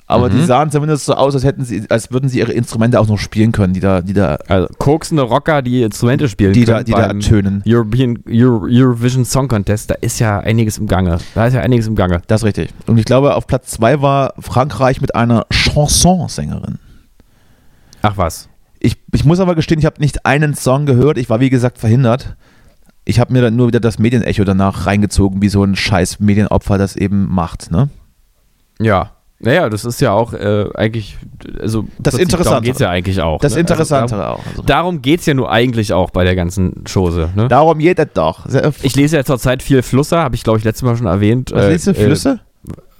aber Mhm. die sahen zumindest so aus, als hätten sie, als würden sie ihre Instrumente auch noch spielen können, die da, die da, Also koksende Rocker, die Instrumente spielen die da, können die da ertönen. European, Euro, Eurovision Song Contest, da ist ja einiges im Gange. Da ist ja einiges im Gange. Das ist richtig. Und ich glaube, auf Platz zwei war Frankreich mit einer Chansonsängerin. Ach was. Ich, ich muss aber gestehen, ich habe nicht einen Song gehört. Ich war, wie gesagt, verhindert. Ich habe mir dann nur wieder das Medienecho danach reingezogen, wie so ein scheiß Medienopfer das eben macht. Ne? Ja. Naja, das ist ja auch äh, eigentlich, also Das. Darum geht es ja eigentlich auch. Das ne? Interessantere Also, auch. Also. darum darum geht es ja nur eigentlich auch bei der ganzen Chose. Ne? Darum geht es doch. Ich lese ja zurzeit viel Flusser, habe ich glaube ich letztes Mal schon erwähnt. Was Äh, liest du? äh, Flüsse?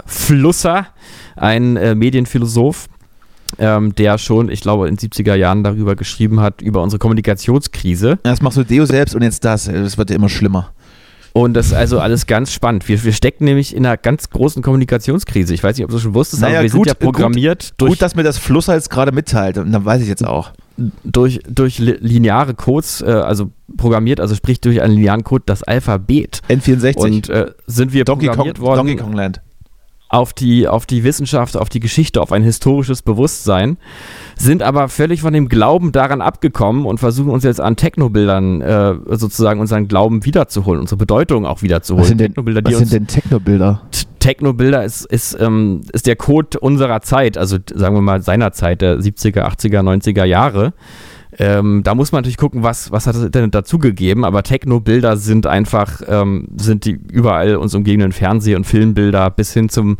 Flusser, ein äh, Medienphilosoph, ähm, der schon, ich glaube, in den 70er Jahren darüber geschrieben hat, über unsere Kommunikationskrise. Erst machst du Deo selbst und jetzt das. Das wird ja immer schlimmer. Und das ist also alles ganz spannend. Wir, wir stecken nämlich in einer ganz großen Kommunikationskrise. Ich weiß nicht, ob du schon wusstest, Naja, aber wir gut, sind ja programmiert durch, Gut, dass mir das Flusser jetzt gerade mitteilt. Und dann weiß ich jetzt auch. durch, durch li- lineare Codes, äh, also programmiert, also sprich durch einen linearen Code, das Alphabet. N64. Und äh, sind wir Donkey, Kong, programmiert worden Donkey Kong Land. Auf die, auf die Wissenschaft, auf die Geschichte, auf ein historisches Bewusstsein, sind aber völlig von dem Glauben daran abgekommen und versuchen uns jetzt an Technobildern äh, sozusagen unseren Glauben wiederzuholen, unsere Bedeutung auch wiederzuholen. Was sind denn, Technobilder, was sind denn Technobilder? Technobilder ist, ist, ähm, ist der Code unserer Zeit, also sagen wir mal seiner Zeit, der 70er, 80er, 90er Jahre. Ähm, da muss man natürlich gucken, was, was hat das Internet dazugegeben, aber Techno-Bilder sind einfach, ähm, sind die überall uns umgebenden Fernseh- und Filmbilder bis hin zum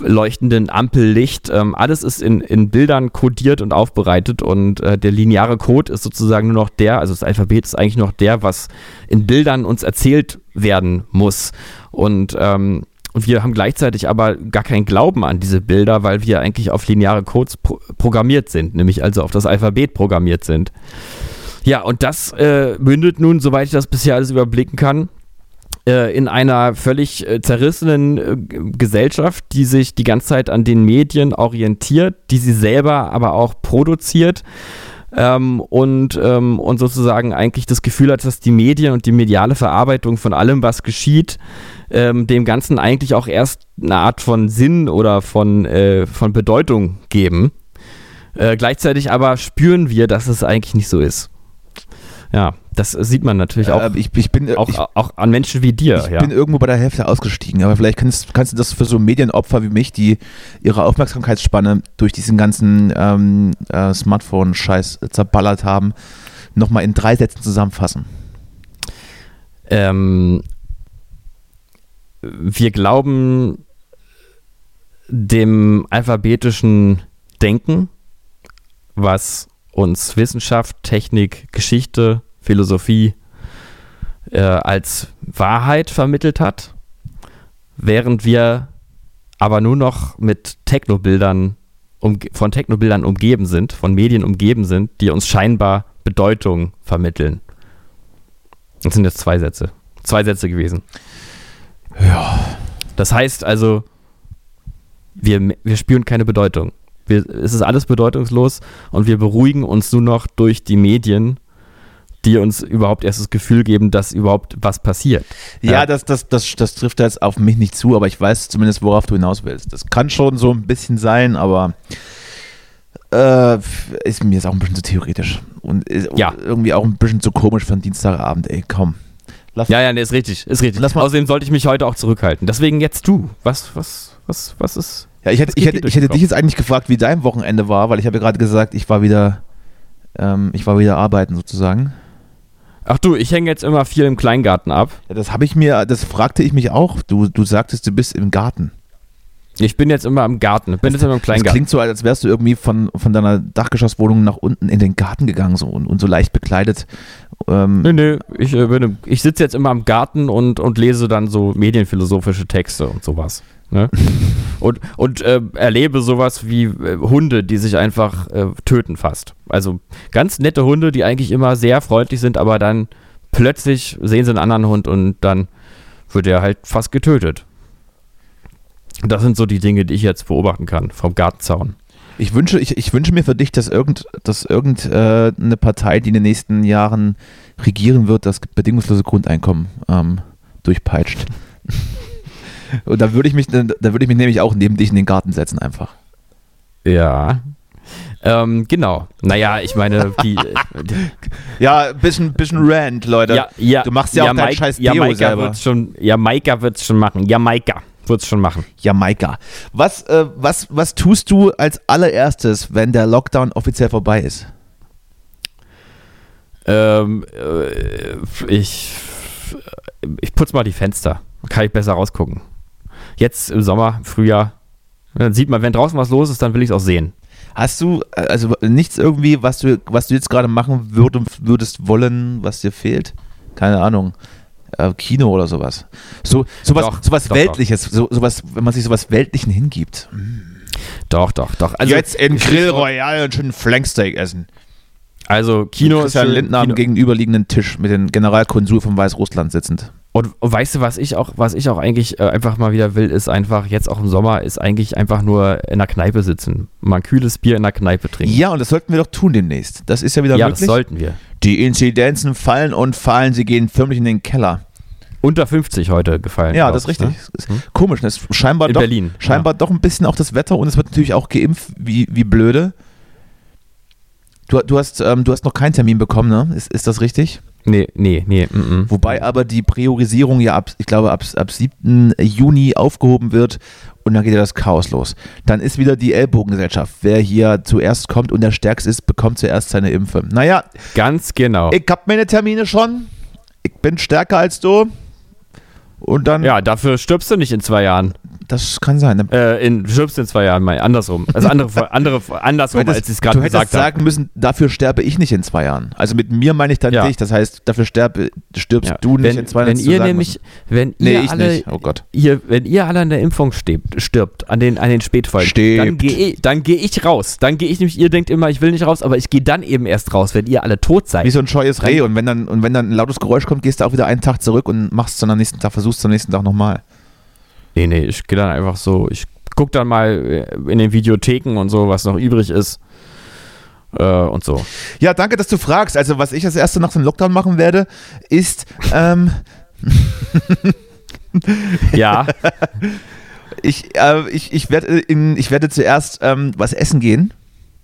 leuchtenden Ampellicht. Ähm, alles ist in, in Bildern kodiert und aufbereitet und äh, der lineare Code ist sozusagen nur noch der, also das Alphabet ist eigentlich noch der, was in Bildern uns erzählt werden muss. Und ähm, und wir haben gleichzeitig aber gar keinen Glauben an diese Bilder, weil wir eigentlich auf lineare Codes pro programmiert sind, nämlich also auf das Alphabet programmiert sind. Ja, und das äh, mündet nun, soweit ich das bisher alles überblicken kann, äh, in einer völlig äh, zerrissenen äh, Gesellschaft, die sich die ganze Zeit an den Medien orientiert, die sie selber aber auch produziert. Ähm, und, ähm, und sozusagen eigentlich das Gefühl hat, dass die Medien und die mediale Verarbeitung von allem, was geschieht, ähm, dem Ganzen eigentlich auch erst eine Art von Sinn oder von, äh, von Bedeutung geben. Äh, gleichzeitig aber spüren wir, dass es eigentlich nicht so ist. Ja, das sieht man natürlich auch, Äh, ich, ich bin, auch, ich, auch an Menschen wie dir. ich ja. bin irgendwo bei der Hälfte ausgestiegen, aber vielleicht kannst, kannst du das für so Medienopfer wie mich, die ihre Aufmerksamkeitsspanne durch diesen ganzen ähm, äh, Smartphone-Scheiß zerballert haben, nochmal in drei Sätzen zusammenfassen. Ähm, wir glauben dem alphabetischen Denken, was uns Wissenschaft, Technik, Geschichte, Philosophie äh, als Wahrheit vermittelt hat, während wir aber nur noch mit Technobildern umge- von Technobildern umgeben sind, von Medien umgeben sind, die uns scheinbar Bedeutung vermitteln. Das sind jetzt zwei Sätze. Zwei Sätze gewesen. Ja. Das heißt also, wir, wir spüren keine Bedeutung. Wir, es ist alles bedeutungslos und wir beruhigen uns nur noch durch die Medien, die uns überhaupt erst das Gefühl geben, dass überhaupt was passiert. Ja, Ja. Das, das, das, das trifft jetzt auf mich nicht zu, aber ich weiß zumindest, worauf du hinaus willst. Das kann schon so ein bisschen sein, aber äh, ist mir jetzt auch ein bisschen zu theoretisch. Und ist Ja. irgendwie auch ein bisschen zu komisch für einen Dienstagabend, ey, komm. Lass, Ja, ja, nee, ist richtig, ist richtig. Lass mal- Außerdem sollte ich mich heute auch zurückhalten. Deswegen jetzt du. Was, was, was, was ist? Ja, ich hätte, ich hätte, ich hätte dich jetzt eigentlich gefragt, wie dein Wochenende war, weil ich habe ja gerade gesagt, ich war wieder, ähm, ich war wieder arbeiten sozusagen. Ach du, ich hänge jetzt immer viel im Kleingarten ab. Ja, das habe ich mir, das fragte ich mich auch. Du, du sagtest, du bist im Garten. Ich bin jetzt immer im Garten. Ich bin jetzt immer im Das Kleingarten. klingt so, als wärst du irgendwie von, von deiner Dachgeschosswohnung nach unten in den Garten gegangen so, und, und so leicht bekleidet. Ähm, Nö, nö, ich, äh, bin ich sitze jetzt immer im Garten und, und lese dann so medienphilosophische Texte und sowas. Ne? und und äh, erlebe sowas wie äh, Hunde, die sich einfach äh, töten fast. Also ganz nette Hunde, die eigentlich immer sehr freundlich sind, aber dann plötzlich sehen sie einen anderen Hund und dann wird er halt fast getötet. Das sind so die Dinge, die ich jetzt beobachten kann vom Gartenzaun. Ich wünsche, ich, ich wünsche mir für dich, dass irgend, dass irgend äh, eine Partei, die in den nächsten Jahren regieren wird, das bedingungslose Grundeinkommen ähm, durchpeitscht. Und da würde ich mich, da würde ich mich nämlich auch neben dich in den Garten setzen einfach. Ja. Ähm, genau. Naja, ich meine, die. Ja, bisschen, bisschen Rand, Leute. ja, ja, du machst ja, auch dein Mike- scheiß ja, Deo Maika selber. wird's schon, Jamaika wird's schon machen. Jamaika wird's schon machen. Jamaika. Was, äh, was, was tust du als allererstes, wenn der Lockdown offiziell vorbei ist? Ähm, äh, ich, ich putze mal die Fenster. Kann ich besser rausgucken. Jetzt im Sommer, Frühjahr. Dann sieht man, wenn draußen was los ist, dann will ich es auch sehen. Hast du äh, also nichts irgendwie, was du, was du jetzt gerade machen würd, würdest wollen, was dir fehlt? Keine Ahnung. Äh, Kino oder sowas. So, sowas, Doch, sowas doch, Weltliches, so, sowas, wenn man sich sowas Weltlichen hingibt. Doch, doch, doch. Also, Jetzt in Grill Royal und schön Flanksteak essen. Also Kino ist für- Lindner am gegenüberliegenden Tisch mit dem Generalkonsul von Weißrussland sitzend. Und, und weißt du, was ich auch, was ich auch eigentlich äh, einfach mal wieder will, ist einfach jetzt auch im Sommer, ist eigentlich einfach nur in der Kneipe sitzen, mal ein kühles Bier in der Kneipe trinken. Ja, und das sollten wir doch tun demnächst. Das ist ja wieder ja das möglich. sollten wir. Die Inzidenzen fallen und fallen, sie gehen förmlich in den Keller. Unter 50 heute gefallen. Ja, das ist ich, richtig. ne? Ist Komisch, das ist scheinbar In doch, Berlin, scheinbar doch ein bisschen auch das Wetter und es wird natürlich auch geimpft, wie, wie blöde. Du, du, hast, ähm, du hast noch keinen Termin bekommen, ne? Ist, ist das richtig? Nee, nee, nee. Mm -mm. Wobei aber die Priorisierung ja ab, ich glaube, ab, ab 7. Juni aufgehoben wird und dann geht ja das Chaos los. Dann ist wieder die Ellbogengesellschaft. Wer hier zuerst kommt und der Stärkste ist, bekommt zuerst seine Impfe. Naja, Ganz genau. ich habe meine Termine schon. Ich bin stärker als du. Und dann, ja, dafür stirbst du nicht in zwei Jahren. das kann sein. Dann Äh, in, stirbst in zwei Jahren, mal andersrum. Also andere, andere, andersrum, Du hättest- als ich es gerade du hättest gesagt habe. sagen müssen, dafür sterbe ich nicht in zwei Jahren. Also mit mir meine ich dann Ja. dich. Das heißt, dafür sterbe, stirbst Ja. du nicht wenn, in zwei Jahren. wenn hättest du ihr nämlich, wenn Nee, ihr ich alle, nicht. Oh Gott. ihr, wenn ihr alle an der Impfung stirbt, stirbt an den, an den Spätfolgen, Stirbt. dann gehe ich, dann geh ich raus. Dann gehe ich nämlich, ihr denkt immer, ich will nicht raus, aber ich gehe dann eben erst raus, wenn ihr alle tot seid. Wie so ein scheues Reh. Und wenn, dann, und wenn dann ein lautes Geräusch kommt, gehst du auch wieder einen Tag zurück und machst es dann am nächsten Tag, versuchst am nächsten Tag nochmal. Nee, nee, ich gehe dann einfach so, ich gucke dann mal äh, in den Videotheken und so, was noch übrig ist. Äh, und so. Ja, danke, dass du fragst. Also, was ich als erste nach dem Lockdown machen werde, ist, ähm, Ja, ich, äh, ich, ich, werde in, ich werde zuerst ähm, was essen gehen.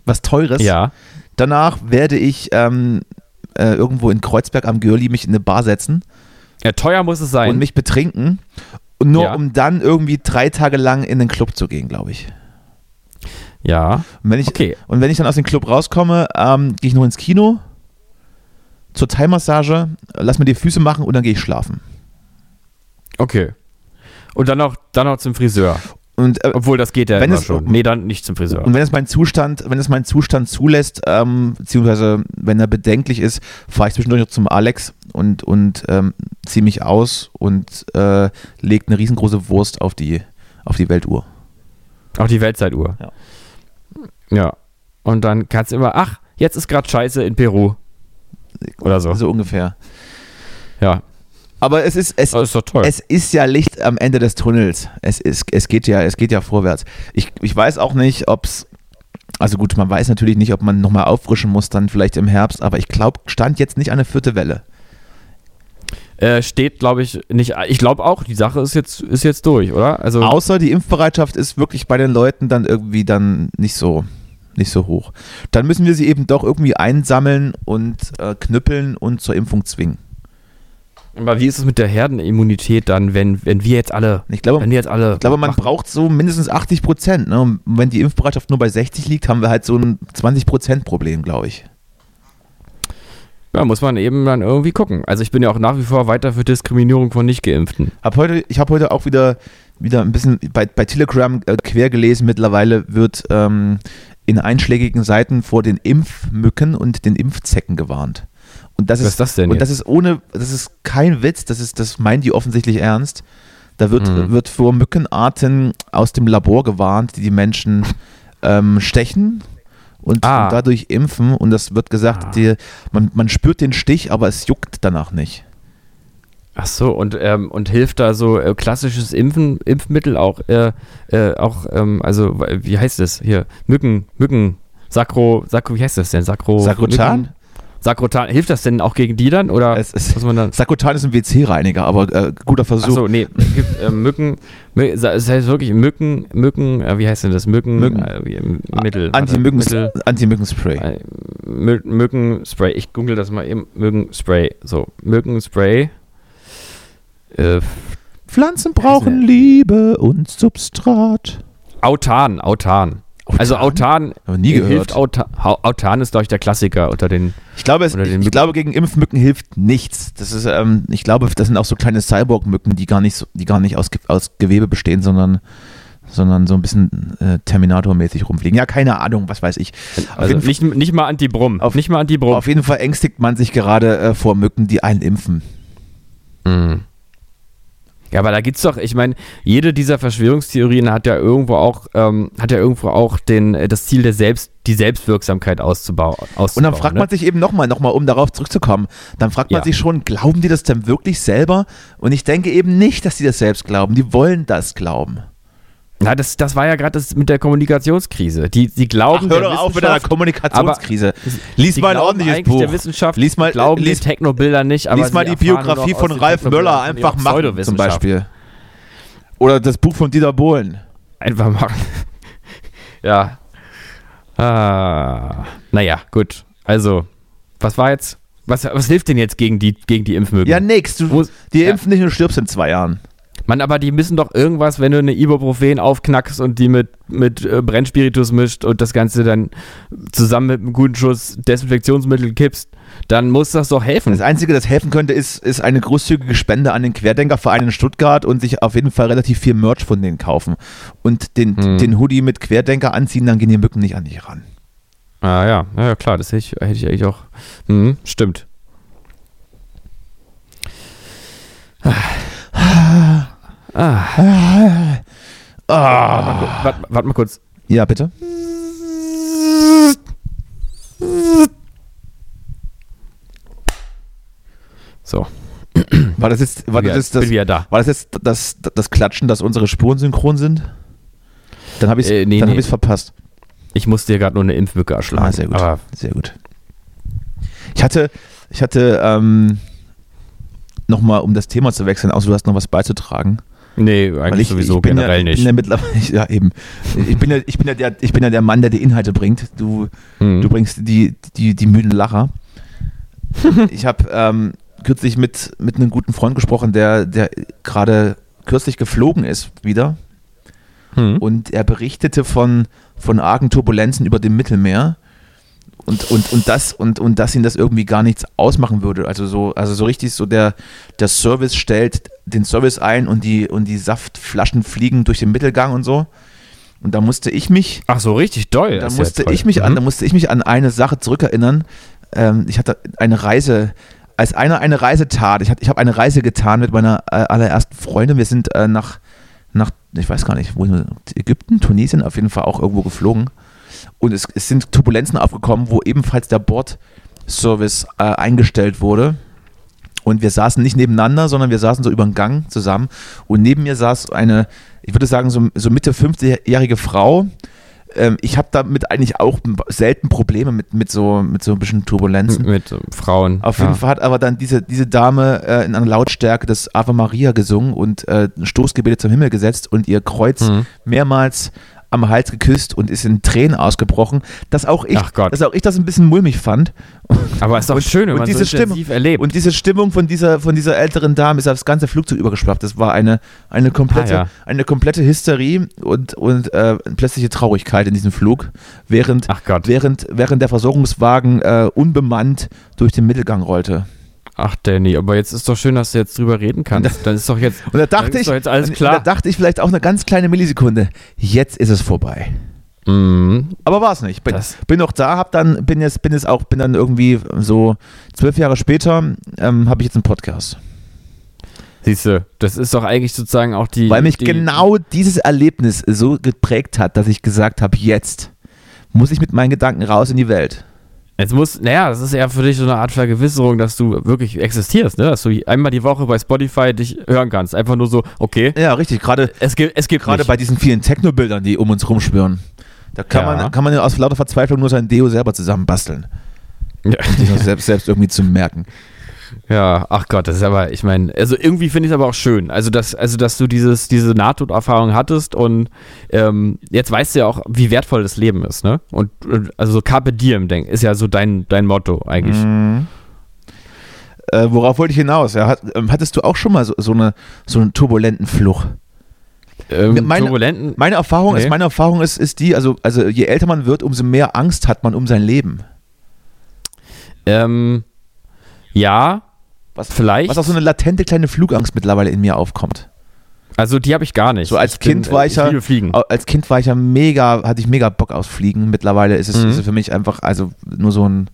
Was Teures. ja. Danach werde ich ähm, äh, irgendwo in Kreuzberg am Görli mich in eine Bar setzen. Ja. Teuer muss es sein. und mich betrinken. Und nur Ja. um dann irgendwie drei Tage lang in den Club zu gehen, glaube ich. ja. Und wenn ich, Okay. und wenn ich dann aus dem Club rauskomme, ähm, gehe ich noch ins Kino, zur Thai-Massage, lass mir die Füße machen und dann gehe ich schlafen. Okay. Und dann noch, dann noch zum Friseur. Und, äh, Obwohl, das geht ja Wenn es- schon. Nee, dann nicht zum Friseur. und wenn es mein Zustand, wenn es mein Zustand zulässt, ähm, beziehungsweise wenn er bedenklich ist, fahre ich zwischendurch noch zum Alex und, und ähm, ziehe mich aus und äh, lege eine riesengroße Wurst auf die, auf die Weltuhr. Auch die Weltzeituhr. Ja. Ja. Und dann kannst du immer, ach, jetzt ist gerade Scheiße in Peru. Oder so. So ungefähr. Ja. Aber es ist, es, ist. Es ist ja Licht am Ende des Tunnels. Es, ist, es, geht, ja, es geht ja vorwärts. Ich, ich weiß auch nicht, ob es. Also gut, man weiß natürlich nicht, ob man nochmal auffrischen muss, dann vielleicht im Herbst, aber ich glaube, stand jetzt nicht eine vierte Welle. Äh, steht, glaube ich, nicht. Ich glaube auch, die Sache ist jetzt, ist jetzt durch, oder? Also, Außer die Impfbereitschaft ist wirklich bei den Leuten dann irgendwie dann nicht so, nicht so hoch. Dann müssen wir sie eben doch irgendwie einsammeln und äh, knüppeln und zur Impfung zwingen. Aber wie ist es mit der Herdenimmunität dann, wenn, wenn wir jetzt alle. Ich glaube, wenn wir jetzt alle. Ich glaube, man machen? braucht so mindestens 80 Prozent. Ne? Und wenn die Impfbereitschaft nur bei 60 liegt, haben wir halt so ein 20 Prozent Problem, glaube ich. Ja, muss man eben dann irgendwie gucken. Also, ich bin ja auch nach wie vor weiter für Diskriminierung von Nicht-Geimpften. Hab heute, ich habe heute auch wieder, wieder ein bisschen bei, bei Telegram äh, quer gelesen. Mittlerweile wird ähm, in einschlägigen Seiten vor den Impfmücken und den Impfzecken gewarnt. Und das Was ist, ist das denn Und jetzt? das ist ohne, das ist kein Witz, das, ist, das meinen die offensichtlich ernst. Da wird, Mhm. wird vor Mückenarten aus dem Labor gewarnt, die die Menschen ähm, stechen und, Ah. und dadurch impfen. Und das wird gesagt, die, man, man spürt den Stich, aber es juckt danach nicht. Ach so, und, ähm, und hilft da so äh, klassisches Impfen, Impfmittel auch, äh, äh, auch, ähm, also, wie heißt das hier? Mücken, Mücken, Sakro, Sakro, wie heißt das denn? Sakro. Sakrotan? Mücken- Sakrotan, hilft das denn auch gegen die dann? Oder Es ist, muss man dann. Sakotan ist ein WC-Reiniger, aber äh, guter Versuch. Achso, nee, es gibt äh, Mücken, Mü- es heißt wirklich Mücken, Mücken, äh, wie heißt denn das? Mücken, Mücken. Äh, Mittel. Anti-Mückenspray. äh, Mü Mückenspray. Ich google das mal eben. Mückenspray. So, Mückenspray. Äh, Pflanzen brauchen Liebe und Substrat. Autan, Autan. Also Autan, nie hilft gehört. Autan, Autan ist, glaube ich, der Klassiker unter den. Ich glaube, es, den ich glaube, gegen Impfmücken hilft nichts. Das ist, ähm, ich glaube, das sind auch so kleine Cyborg-Mücken, die gar nicht, die gar nicht aus, aus Gewebe bestehen, sondern, sondern so ein bisschen äh, Terminator-mäßig rumfliegen. Ja, keine Ahnung, was weiß ich. Auf, Also jeden, nicht, nicht mal Anti-Brumm. Auf- Nicht mal Anti-Brumm. auf jeden Fall ängstigt man sich gerade äh, vor Mücken, die einen impfen. Mhm. Ja, aber da gibt's doch, ich meine, jede dieser Verschwörungstheorien hat ja irgendwo auch, ähm, hat ja irgendwo auch den, äh, das Ziel der Selbst, die Selbstwirksamkeit auszubauen. Und dann fragt man sich eben nochmal, nochmal, um darauf zurückzukommen, dann fragt man Ja. sich schon, glauben die das denn wirklich selber? Und ich denke eben nicht, dass die das selbst glauben. Die wollen das glauben. Na, das, das war ja gerade das mit der Kommunikationskrise. Die, die glauben, Hör der doch auf mit Wissenschaft- Kommunikationskrise. Lies mal ein ordentliches Buch. Der Wissenschaft Lies mal- glauben lies- den Technobildern nicht, Lies mal die Biografie von Ralf Möller einfach machen, zum. Beispiel. Oder das Buch von Dieter Bohlen. Einfach machen. ja. Ah. Naja, gut. Also, was war jetzt? Was, was hilft denn jetzt gegen die, gegen die Impfmögen? Ja, nix. Du, die ja. impfen nicht und stirbst in zwei Jahren. Mann, aber die müssen doch irgendwas, wenn du eine Ibuprofen aufknackst und die mit, mit äh, Brennspiritus mischt und das Ganze dann zusammen mit einem guten Schuss Desinfektionsmittel kippst, dann muss das doch helfen. Das Einzige, das helfen könnte, ist, ist eine großzügige Spende an den Querdenkerverein in Stuttgart und sich auf jeden Fall relativ viel Merch von denen kaufen. Und den, Hm. den Hoodie mit Querdenker anziehen, dann gehen die Mücken nicht an dich ran. Ah ja, ja, ja klar, das hätte ich, hätte ich eigentlich auch. Mhm, stimmt. Ah. Ah. Warte wart mal kurz. Ja, bitte. So, War das jetzt, war das, wieder, das, da. war das, jetzt das, das Klatschen, dass unsere Spuren synchron sind? Dann habe ich es Äh, nee, dann nee. ich's verpasst. Ich musste dir gerade nur eine Impfmücke erschlagen. Ah, sehr gut. Aber Sehr gut. Ich hatte, ich hatte ähm, nochmal, um das Thema zu wechseln, außer du hast noch was beizutragen. Nee, eigentlich ich, sowieso ich bin generell ja, nicht. Ich bin ja mittlerweile, ja eben. Ich bin ja, ich bin ja der, ich bin ja der Mann, der die Inhalte bringt. Du, Mhm. du bringst die, die, die müden Lacher. ich habe ähm, kürzlich mit, mit einem guten Freund gesprochen, der, der gerade kürzlich geflogen ist wieder. Mhm. Und er berichtete von, von argen Turbulenzen über dem Mittelmeer. Und, und, und, das, und, und dass ihn das irgendwie gar nichts ausmachen würde. Also so, also so richtig so der, der Service stellt den Service ein und die, und die Saftflaschen fliegen durch den Mittelgang und so. Und da musste ich mich, Ach so, richtig doll. da ja musste toll. ich mich an, Mhm. da musste ich mich an eine Sache zurückerinnern. Ähm, ich hatte eine Reise, als einer eine Reise tat. Ich, hatte- ich habe eine Reise getan mit meiner äh, allerersten Freundin. Wir sind äh, nach, nach, ich weiß gar nicht, wo Ägypten, Tunesien auf jeden Fall auch irgendwo geflogen. Und es, es sind Turbulenzen aufgekommen, wo ebenfalls der Bordservice äh, eingestellt wurde. Und wir saßen nicht nebeneinander, sondern wir saßen so über den Gang zusammen. Und neben mir saß eine, ich würde sagen, so, so Mitte 50-jährige Frau. Ähm, ich habe damit eigentlich auch selten Probleme mit, mit, so, mit so ein bisschen Turbulenzen. mit äh, Frauen. Auf ja. jeden Fall hat aber dann diese, diese Dame äh, in einer Lautstärke das Ave Maria gesungen und äh, Stoßgebete zum Himmel gesetzt und ihr Kreuz Mhm. mehrmals am Hals geküsst und ist in Tränen ausgebrochen, dass auch ich, dass auch ich das ein bisschen mulmig fand. Aber ist doch schön, wenn und man diese so Stimmung- erlebt. Und diese Stimmung von dieser, von dieser älteren Dame ist aufs ganze Flugzeug übergeschwappt. Das war eine, eine, komplette, Ah, ja. eine komplette Hysterie und, und äh, plötzliche Traurigkeit in diesem Flug, während, während, während der Versorgungswagen äh, unbemannt durch den Mittelgang rollte. Ach, Danny, aber jetzt ist doch schön, dass du jetzt drüber reden kannst. Dann ist doch jetzt. Und da dachte ich, jetzt alles und klar. da dachte ich vielleicht auch eine ganz kleine Millisekunde, jetzt ist es vorbei. Mhm. Aber war es nicht. Bin, Das- bin noch da, hab dann, bin jetzt, bin jetzt auch, bin dann irgendwie so zwölf Jahre später, ähm, habe ich jetzt einen Podcast. Siehst du, das ist doch eigentlich sozusagen auch die. Weil mich die, genau dieses Erlebnis so geprägt hat, dass ich gesagt habe, jetzt muss ich mit meinen Gedanken raus in die Welt. Jetzt muss, naja, das ist ja für dich so eine Art Vergewisserung, dass du wirklich existierst, ne? Dass du einmal die Woche bei Spotify dich hören kannst. Einfach nur so, okay, Ja, richtig. Gerade es gibt, es gibt gerade bei diesen vielen Techno-Bildern, die um uns rumschwören. Da kann, Ja. man, kann man ja aus lauter Verzweiflung nur sein Deo selber zusammenbasteln. Ja. sich noch selbst, selbst irgendwie zu merken. Ja, ach Gott, das ist aber, ich meine, also irgendwie finde ich es aber auch schön. Also, dass, also, dass du dieses, diese Nahtoderfahrung hattest und ähm, jetzt weißt du ja auch, wie wertvoll das Leben ist, ne? Und und also so Carpe Diem, denk, ist ja so dein, dein Motto eigentlich. Äh, worauf wollte ich hinaus? Ja, hat, ähm, hattest du auch schon mal so, so, eine, so einen turbulenten Fluch? Ähm, meine- turbulenten. Meine Erfahrung ist, Nee. meine Erfahrung ist, ist die, also, also je älter man wird, umso mehr Angst hat man um sein Leben. Ähm, ja, Was, vielleicht. was auch so eine latente kleine Flugangst mittlerweile in mir aufkommt. also die habe ich gar nicht. So als Ich bin, Kind war äh, ich ja, als Kind war ich ja mega, hatte ich mega Bock aufs Fliegen. Mittlerweile ist es, Mhm. ist es für mich einfach, also nur so ein,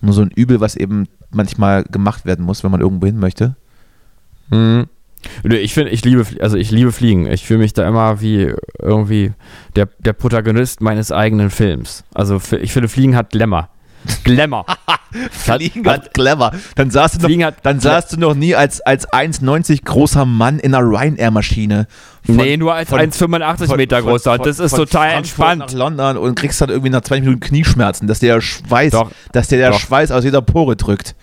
nur so ein Übel, was eben manchmal gemacht werden muss, wenn man irgendwo hin möchte. Mhm. Ich finde, ich liebe, also ich liebe Fliegen. Ich fühle mich da immer wie irgendwie der, der Protagonist meines eigenen Films. Also ich finde, Fliegen hat Glamour. Glamour. Fliegen hat- hat clever. Dann saßt du noch, hat- dann saßt du noch nie als, als 1,90 großer Mann in einer Ryanair-Maschine. Nee, nur als von- 1,85 von- Meter von- großer. von- Das ist total Frankfurt entspannt. nach London und kriegst dann irgendwie nach 20 Minuten Knieschmerzen, dass der Schweiß, Doch. dass der, der Doch. Schweiß aus jeder Pore drückt.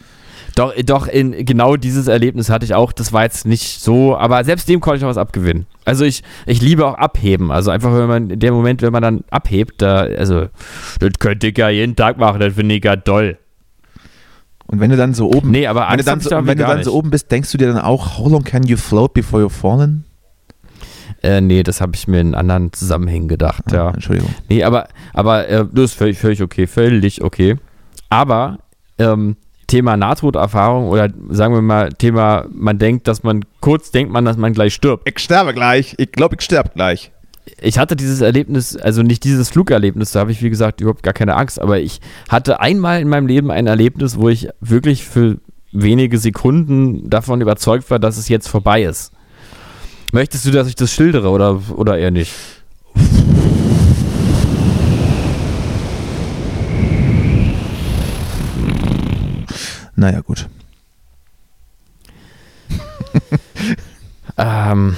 Doch, doch, in genau dieses Erlebnis hatte ich auch. Das war jetzt nicht so, aber selbst dem konnte ich noch was abgewinnen. Also ich, ich liebe auch abheben. Also einfach, wenn man in dem Moment, wenn man dann abhebt, da, also, das könnte ich ja jeden Tag machen, das finde ich ja toll. Und wenn du dann so oben, Nee, aber wenn du dann, so, wenn du dann so oben bist, denkst du dir dann auch, how long can you float before you're fallen? Äh, nee, das habe ich mir in anderen Zusammenhängen gedacht, ja. Entschuldigung. Nee, aber, aber äh, das ist völlig, völlig okay, völlig okay. Aber ähm, Thema Nahtoderfahrung oder sagen wir mal Thema, man denkt, dass man, kurz denkt man, dass man gleich stirbt. Ich sterbe gleich. Ich glaube, ich sterbe gleich. Ich hatte dieses Erlebnis, also nicht dieses Flugerlebnis, da habe ich wie gesagt überhaupt gar keine Angst, aber ich hatte einmal in meinem Leben ein Erlebnis, wo ich wirklich für wenige Sekunden davon überzeugt war, dass es jetzt vorbei ist. Möchtest du, dass ich das schildere oder, oder eher nicht? Naja, gut. Ähm,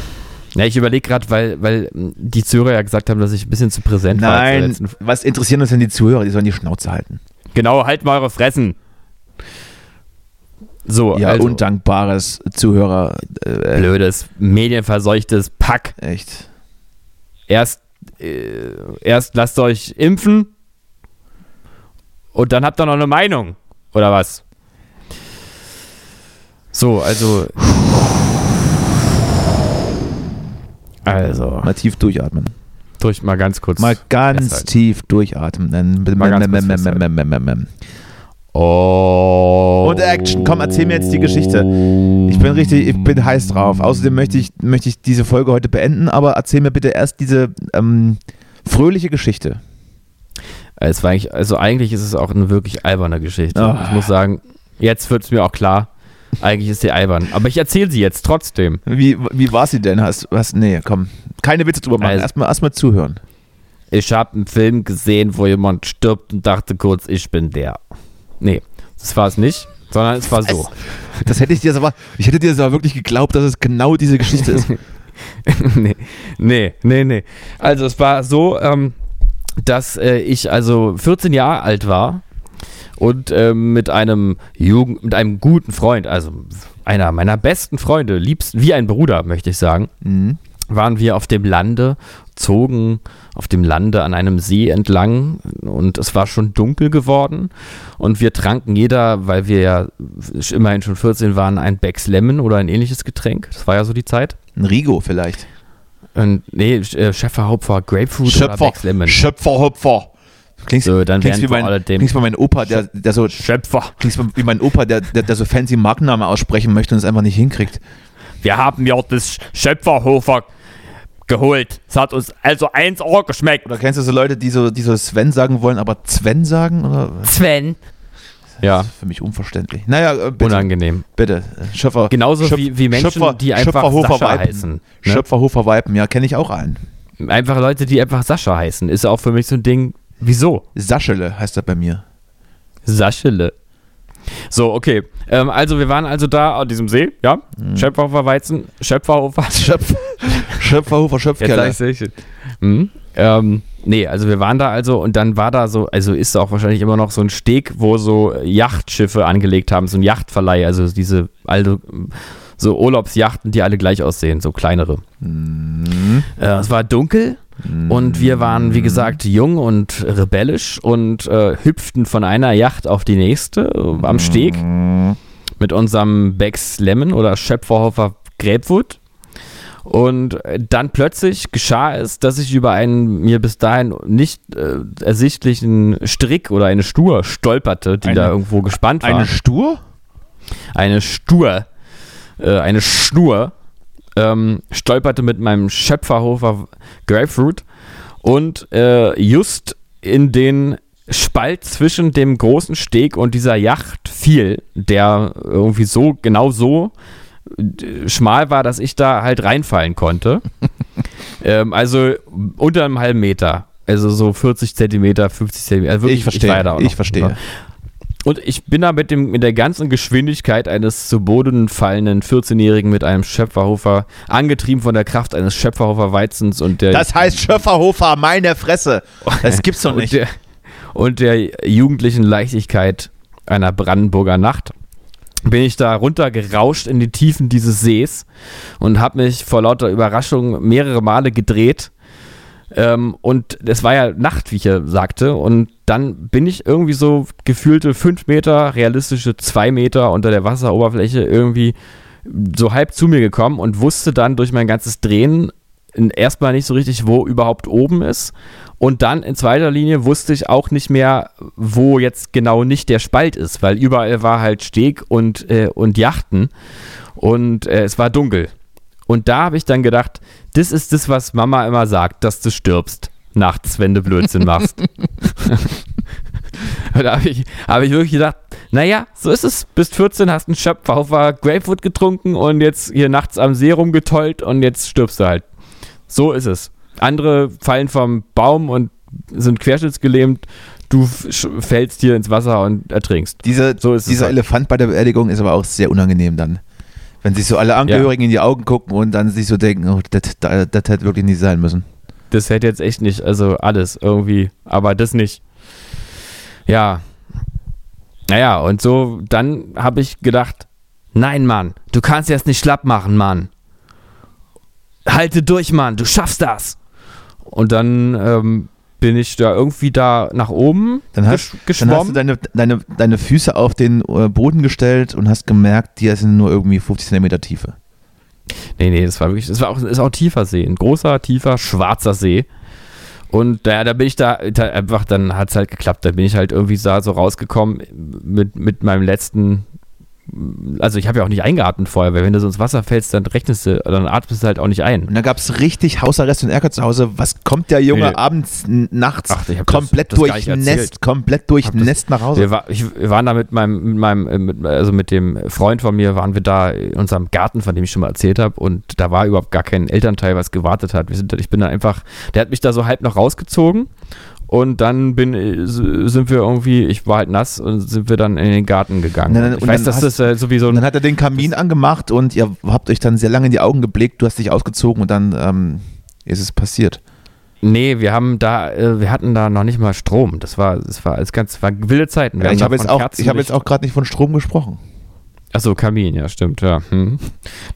ja, ich überlege gerade, weil, weil mh, die Zuhörer ja gesagt haben, dass ich ein bisschen zu präsent war. zur Nein, was interessieren uns denn die Zuhörer? Die sollen die Schnauze halten. Genau, halt mal eure Fressen. So, Ja, also, undankbares Zuhörer. Äh, blödes, medienverseuchtes Pack. echt. Erst, äh, erst lasst euch impfen und dann habt ihr noch eine Meinung. Oder was? So, also. Also, Mal tief durchatmen. durch mal ganz kurz. Mal ganz festhalten. tief durchatmen. Mal ganz kurz festhalten. Oh. Und Action. Komm, erzähl mir jetzt die Geschichte. Ich bin richtig, ich bin heiß drauf. Außerdem möchte ich, möchte ich diese Folge heute beenden, aber erzähl mir bitte erst diese ähm, fröhliche Geschichte. Es war eigentlich, also eigentlich ist es auch eine wirklich alberne Geschichte. Ah. Ich muss sagen, jetzt wird es mir auch klar, eigentlich ist sie albern. Aber ich erzähle sie jetzt trotzdem. Wie, wie war sie denn? Hast, hast, nee, komm. Keine Witze drüber machen. Also- Erstmal erst mal zuhören. Ich habe einen Film gesehen, wo jemand stirbt und dachte kurz, ich bin der. Nee, das war es nicht, sondern es war so. Das hätte ich dir aber, ich hätte dir das aber wirklich geglaubt, dass es genau diese Geschichte ist. nee, nee, nee, nee. Also es war so, ähm, dass äh, ich also 14 Jahre alt war und ähm, mit einem Jugend, mit einem guten Freund, also einer meiner besten Freunde, liebsten, wie ein Bruder, möchte ich sagen, Mhm. waren wir auf dem Lande, zogen auf dem Lande an einem See entlang und es war schon dunkel geworden und wir tranken jeder, weil wir ja immerhin schon 14 waren, ein Becks Lemon oder ein ähnliches Getränk. Das war ja so die Zeit. Ein Rigo vielleicht. Und, nee, äh, Schäfer, Hopfer, Grapefruit oder Schöpfer, Becks Lemon. Schöpferhupfer. Klingst, So, dann klingst, wie mein, alledem- klingst wie mein Opa, der, der so Schöpfer. klingst wie mein Opa, der, der, der so fancy Markennamen aussprechen möchte und es einfach nicht hinkriegt. Wir haben ja das Schöpferhofer geholt. Es hat uns also 1 Euro geschmeckt. Oder kennst du so Leute, die so, die so Sven sagen wollen, aber Sven sagen? Oder? Sven. Ja, Für mich unverständlich. Naja, äh, bitte. unangenehm. bitte. Schöpfer. Genauso Schöpf- wie, wie Menschen, Schöpfer- die einfach Schöpferhofer Sascha Weipen. heißen. Ne? Schöpferhofer Weipen, ja, kenne ich auch einen. Einfach Leute, die einfach Sascha heißen. Ist auch für mich so ein Ding. Wieso? Saschele heißt er bei mir. Saschele. So, okay. Ähm, also, wir waren also da an diesem See, ja? Mhm. Schöpferhofer Weizen, Schöpferhofer. Schöpf Schöpferhofer Jetzt Schöpfkeller. ich's richtig. Mhm. Ähm, Nee, also wir waren da also und dann war da so, also ist da auch wahrscheinlich immer noch so ein Steg, wo so Yachtschiffe angelegt haben, so ein Yachtverleih, also diese alte, so Urlaubsjachten, die alle gleich aussehen, so kleinere. Äh, es war dunkel und wir waren, wie gesagt, jung und rebellisch und äh, hüpften von einer Yacht auf die nächste äh, am Steg mit unserem Becks Lemon oder Schöpferhofer Grapefruit. Und äh, dann plötzlich geschah es, dass ich über einen mir bis dahin nicht äh, ersichtlichen Strick oder eine Stur stolperte, die Eine- da irgendwo gespannt war. Eine Stur? eine Stur, äh, eine Schnur, ähm, stolperte mit meinem Schöpferhofer Grapefruit und äh, just in den Spalt zwischen dem großen Steg und dieser Yacht fiel, der irgendwie so, genau so äh, schmal war, dass ich da halt reinfallen konnte. ähm, also unter einem halben Meter. Also so 40 Zentimeter, 50 Zentimeter. Also wirklich, Ich verstehe. Ich noch- verstehe. Und ich bin da mit, dem, mit der ganzen Geschwindigkeit eines zu Boden fallenden 14-Jährigen mit einem Schöpferhofer, angetrieben von der Kraft eines Schöpferhofer Weizens und der, Das heißt Schöpferhofer, meine Fresse. Das gibt's doch und nicht. der, und der jugendlichen Leichtigkeit einer Brandenburger Nacht bin ich da runtergerauscht in die Tiefen dieses Sees und habe mich vor lauter Überraschung mehrere Male gedreht. Ähm, und es war ja Nacht, wie ich ja sagte. Und dann bin ich irgendwie so gefühlte fünf Meter, realistische zwei Meter unter der Wasseroberfläche irgendwie so halb zu mir gekommen und wusste dann durch mein ganzes Drehen erstmal nicht so richtig, wo überhaupt oben ist. Und dann in zweiter Linie wusste ich auch nicht mehr, wo jetzt genau nicht der Spalt ist, weil überall war halt Steg und, äh, und Yachten und äh, es war dunkel. Und da habe ich dann gedacht, das ist das, was Mama immer sagt, dass du stirbst nachts, wenn du Blödsinn machst. Da habe ich, hab ich wirklich gedacht, naja, so ist es. Bist 14, hast einen Schöpferhofer Grapefruit getrunken und jetzt hier nachts am See rumgetollt und jetzt stirbst du halt. So ist es. Andere fallen vom Baum und sind querschnittsgelähmt. Du fällst hier ins Wasser und ertrinkst. Diese, So dieser halt. Elefant bei der Beerdigung ist aber auch sehr unangenehm dann. Wenn sich so alle Angehörigen in die Augen gucken und dann sich so denken, oh, das, das, das hätte wirklich nicht sein müssen. Das hätte jetzt echt nicht, also alles irgendwie, aber das nicht. Ja. Naja, und so, dann habe ich gedacht, nein, Mann, du kannst jetzt nicht schlapp machen, Mann. Halte durch, Mann, du schaffst das. Und dann ähm, bin ich da irgendwie da nach oben Dann hast, gesch dann hast du geschwommen. deine, deine, deine Füße auf den äh, Boden gestellt und hast gemerkt, die sind nur irgendwie 50 Zentimeter Tiefe. Nee, nee, das war wirklich, das war auch, ist auch ein tiefer See, ein großer, tiefer, schwarzer See. Und da, da bin ich da, da einfach, dann hat es halt geklappt. Da bin ich halt irgendwie da so rausgekommen mit, mit meinem letzten, also ich habe ja auch nicht eingeatmet vorher, weil wenn du so ins Wasser fällst, dann rechnest du, dann atmest du halt auch nicht ein. Und da gab es richtig Hausarrest und Ärger zu Hause. Was kommt der Junge Nee. abends, nachts, Ach, komplett das- das durchnässt, komplett durchnässt nach Hause? Wir, war, ich, wir waren da mit meinem, mit meinem äh, mit, also mit dem Freund von mir, waren wir da in unserem Garten, von dem ich schon mal erzählt habe, und da war überhaupt gar kein Elternteil, was gewartet hat. Wir sind, ich bin da einfach, der hat mich da so halb noch rausgezogen und dann bin, äh, sind wir irgendwie, ich war halt nass und sind wir dann in den Garten gegangen. Und dann- ich weiß, dass das äh, sowieso dann hat er den Kamin angemacht und ihr habt euch dann sehr lange in die Augen geblickt. Du hast dich ausgezogen und dann ähm, ist es passiert. Nee, wir haben da, äh, wir hatten da noch nicht mal Strom. Das war, das war alles ganz, war wilde Zeiten. Ja, ich habe jetzt, von auch- ich hab jetzt auch gerade nicht von Strom gesprochen. Achso, Kamin, ja, stimmt, ja. Hm.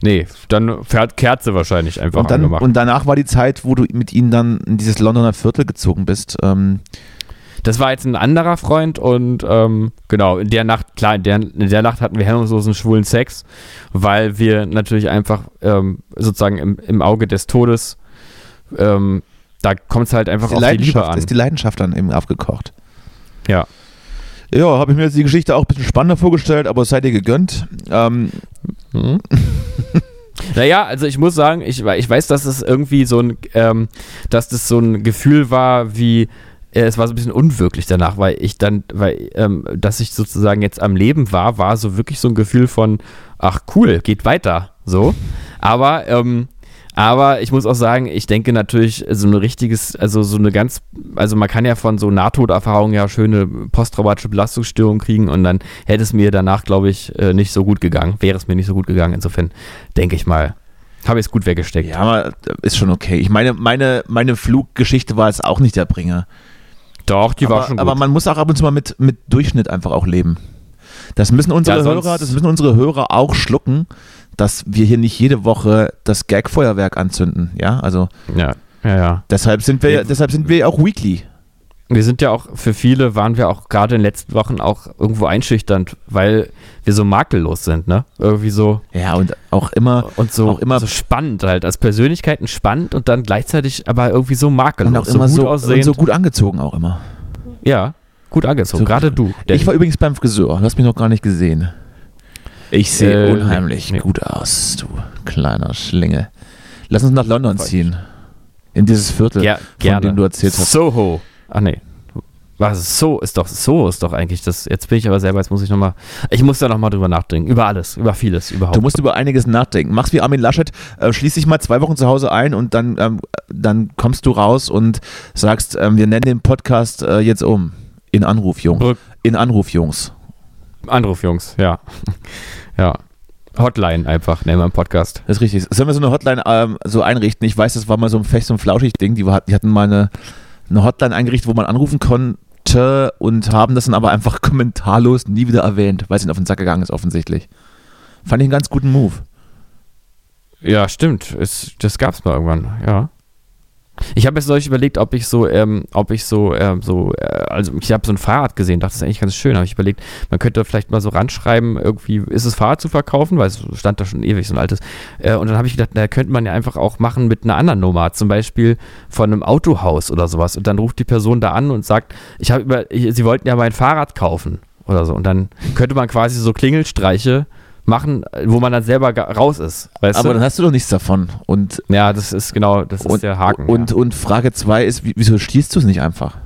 Nee, dann fährt Kerze wahrscheinlich einfach Und, dann, angemacht. und danach war die Zeit, wo du mit ihnen dann in dieses Londoner Viertel gezogen bist. Ähm, Das war jetzt ein anderer Freund und ähm, genau, in der Nacht, klar, in der, in der Nacht hatten wir hemmungslosen schwulen Sex, weil wir natürlich einfach ähm, sozusagen im, im Auge des Todes, ähm, da kommt es halt einfach die auf die Liebe Leidenschaft, an. ist die Leidenschaft dann eben aufgekocht. ja. Ja, habe ich mir jetzt die Geschichte auch ein bisschen spannender vorgestellt, aber seid ihr gegönnt. Ähm, Mhm. Naja, also ich muss sagen, ich, ich weiß, dass es irgendwie so ein, ähm, dass das so ein Gefühl war wie, äh, es war so ein bisschen unwirklich danach, weil ich dann, weil, ähm, dass ich sozusagen jetzt am Leben war, war so wirklich so ein Gefühl von, ach cool, geht weiter, so. Aber, ähm, aber ich muss auch sagen, ich denke natürlich, so ein richtiges, also so eine ganz, also man kann ja von so Nahtoderfahrungen ja schöne posttraumatische Belastungsstörungen kriegen und dann hätte es mir danach, glaube ich, äh, nicht so gut gegangen, wäre es mir nicht so gut gegangen. Insofern denke ich mal, Habe ich es gut weggesteckt. Ja, aber ist schon okay. Ich meine, meine, meine Fluggeschichte war jetzt auch nicht der Bringer. Doch, die aber, war schon gut. aber man muss auch ab und zu mal mit, mit Durchschnitt einfach auch leben. Das müssen unsere Ja, Hörer, das müssen unsere Hörer auch schlucken, dass wir hier nicht jede Woche das Gag-Feuerwerk anzünden. Ja, also ja, ja, ja. deshalb sind wir, Ja. deshalb sind wir auch weekly. Wir sind ja auch, für viele waren wir auch gerade in den letzten Wochen auch irgendwo einschüchternd, weil wir so makellos sind, ne? Irgendwie so Ja, und auch immer, und so, auch immer so spannend halt, als Persönlichkeiten spannend und dann gleichzeitig aber irgendwie so makellos, und auch immer so so, gut und aussehend. so gut angezogen auch immer. ja, gut angezogen, So- gerade du. Ich war übrigens beim Friseur, du hast mich noch gar nicht gesehen. Ich sehe Äh, unheimlich nee. gut aus, du kleiner Schlinge. Lass uns nach London Freut ziehen. In dieses Viertel, von gerne. dem du erzählt hast. Soho. Ach nee. Was so ist doch so ist doch eigentlich das. Jetzt bin ich aber selber. Jetzt muss ich noch mal. Ich muss da noch mal drüber nachdenken über alles, über vieles überhaupt. Du musst über einiges nachdenken. Mach's wie Armin Laschet, äh, schließ dich mal zwei Wochen zu Hause ein und dann, ähm, dann kommst du raus und sagst, ähm, wir nennen den Podcast äh, jetzt um. In Anruf, Jung. Brück- In Anruf, Jungs. Anruf, Jungs. Ja, ja. Hotline einfach nennen wir im Podcast. Das ist richtig. Sollen wir so eine Hotline ähm, so einrichten? Ich weiß, das war mal so ein Fest- und Flauschig-Ding. Die, die hatten mal eine, eine Hotline eingerichtet, wo man anrufen konnte und haben das dann aber einfach kommentarlos nie wieder erwähnt, weil es ihnen auf den Sack gegangen ist, offensichtlich. Fand ich einen ganz guten Move. Ja, stimmt. Es, das gab's mal irgendwann. Ja. Ich habe jetzt solch überlegt, ob ich so, ähm, ob ich so, ähm, so, äh, also ich habe so ein Fahrrad gesehen, dachte, das ist eigentlich ganz schön. Habe ich überlegt, man könnte vielleicht mal so ranschreiben, irgendwie ist es Fahrrad zu verkaufen, weil es stand da schon ewig so ein altes. Äh, und dann habe ich gedacht, na, könnte man ja einfach auch machen mit einer anderen Nummer, zum Beispiel von einem Autohaus oder sowas. Und dann ruft die Person da an und sagt, ich habe über, ich, sie wollten ja mein Fahrrad kaufen oder so. Und dann könnte man quasi so Klingelstreiche machen, wo man dann selber raus ist. Weißt Aber du? dann hast du doch nichts davon. Und, Ja, das ist genau, das ist und, der Haken. und, ja. und Frage 2 ist, wie- wieso stießt du es nicht einfach?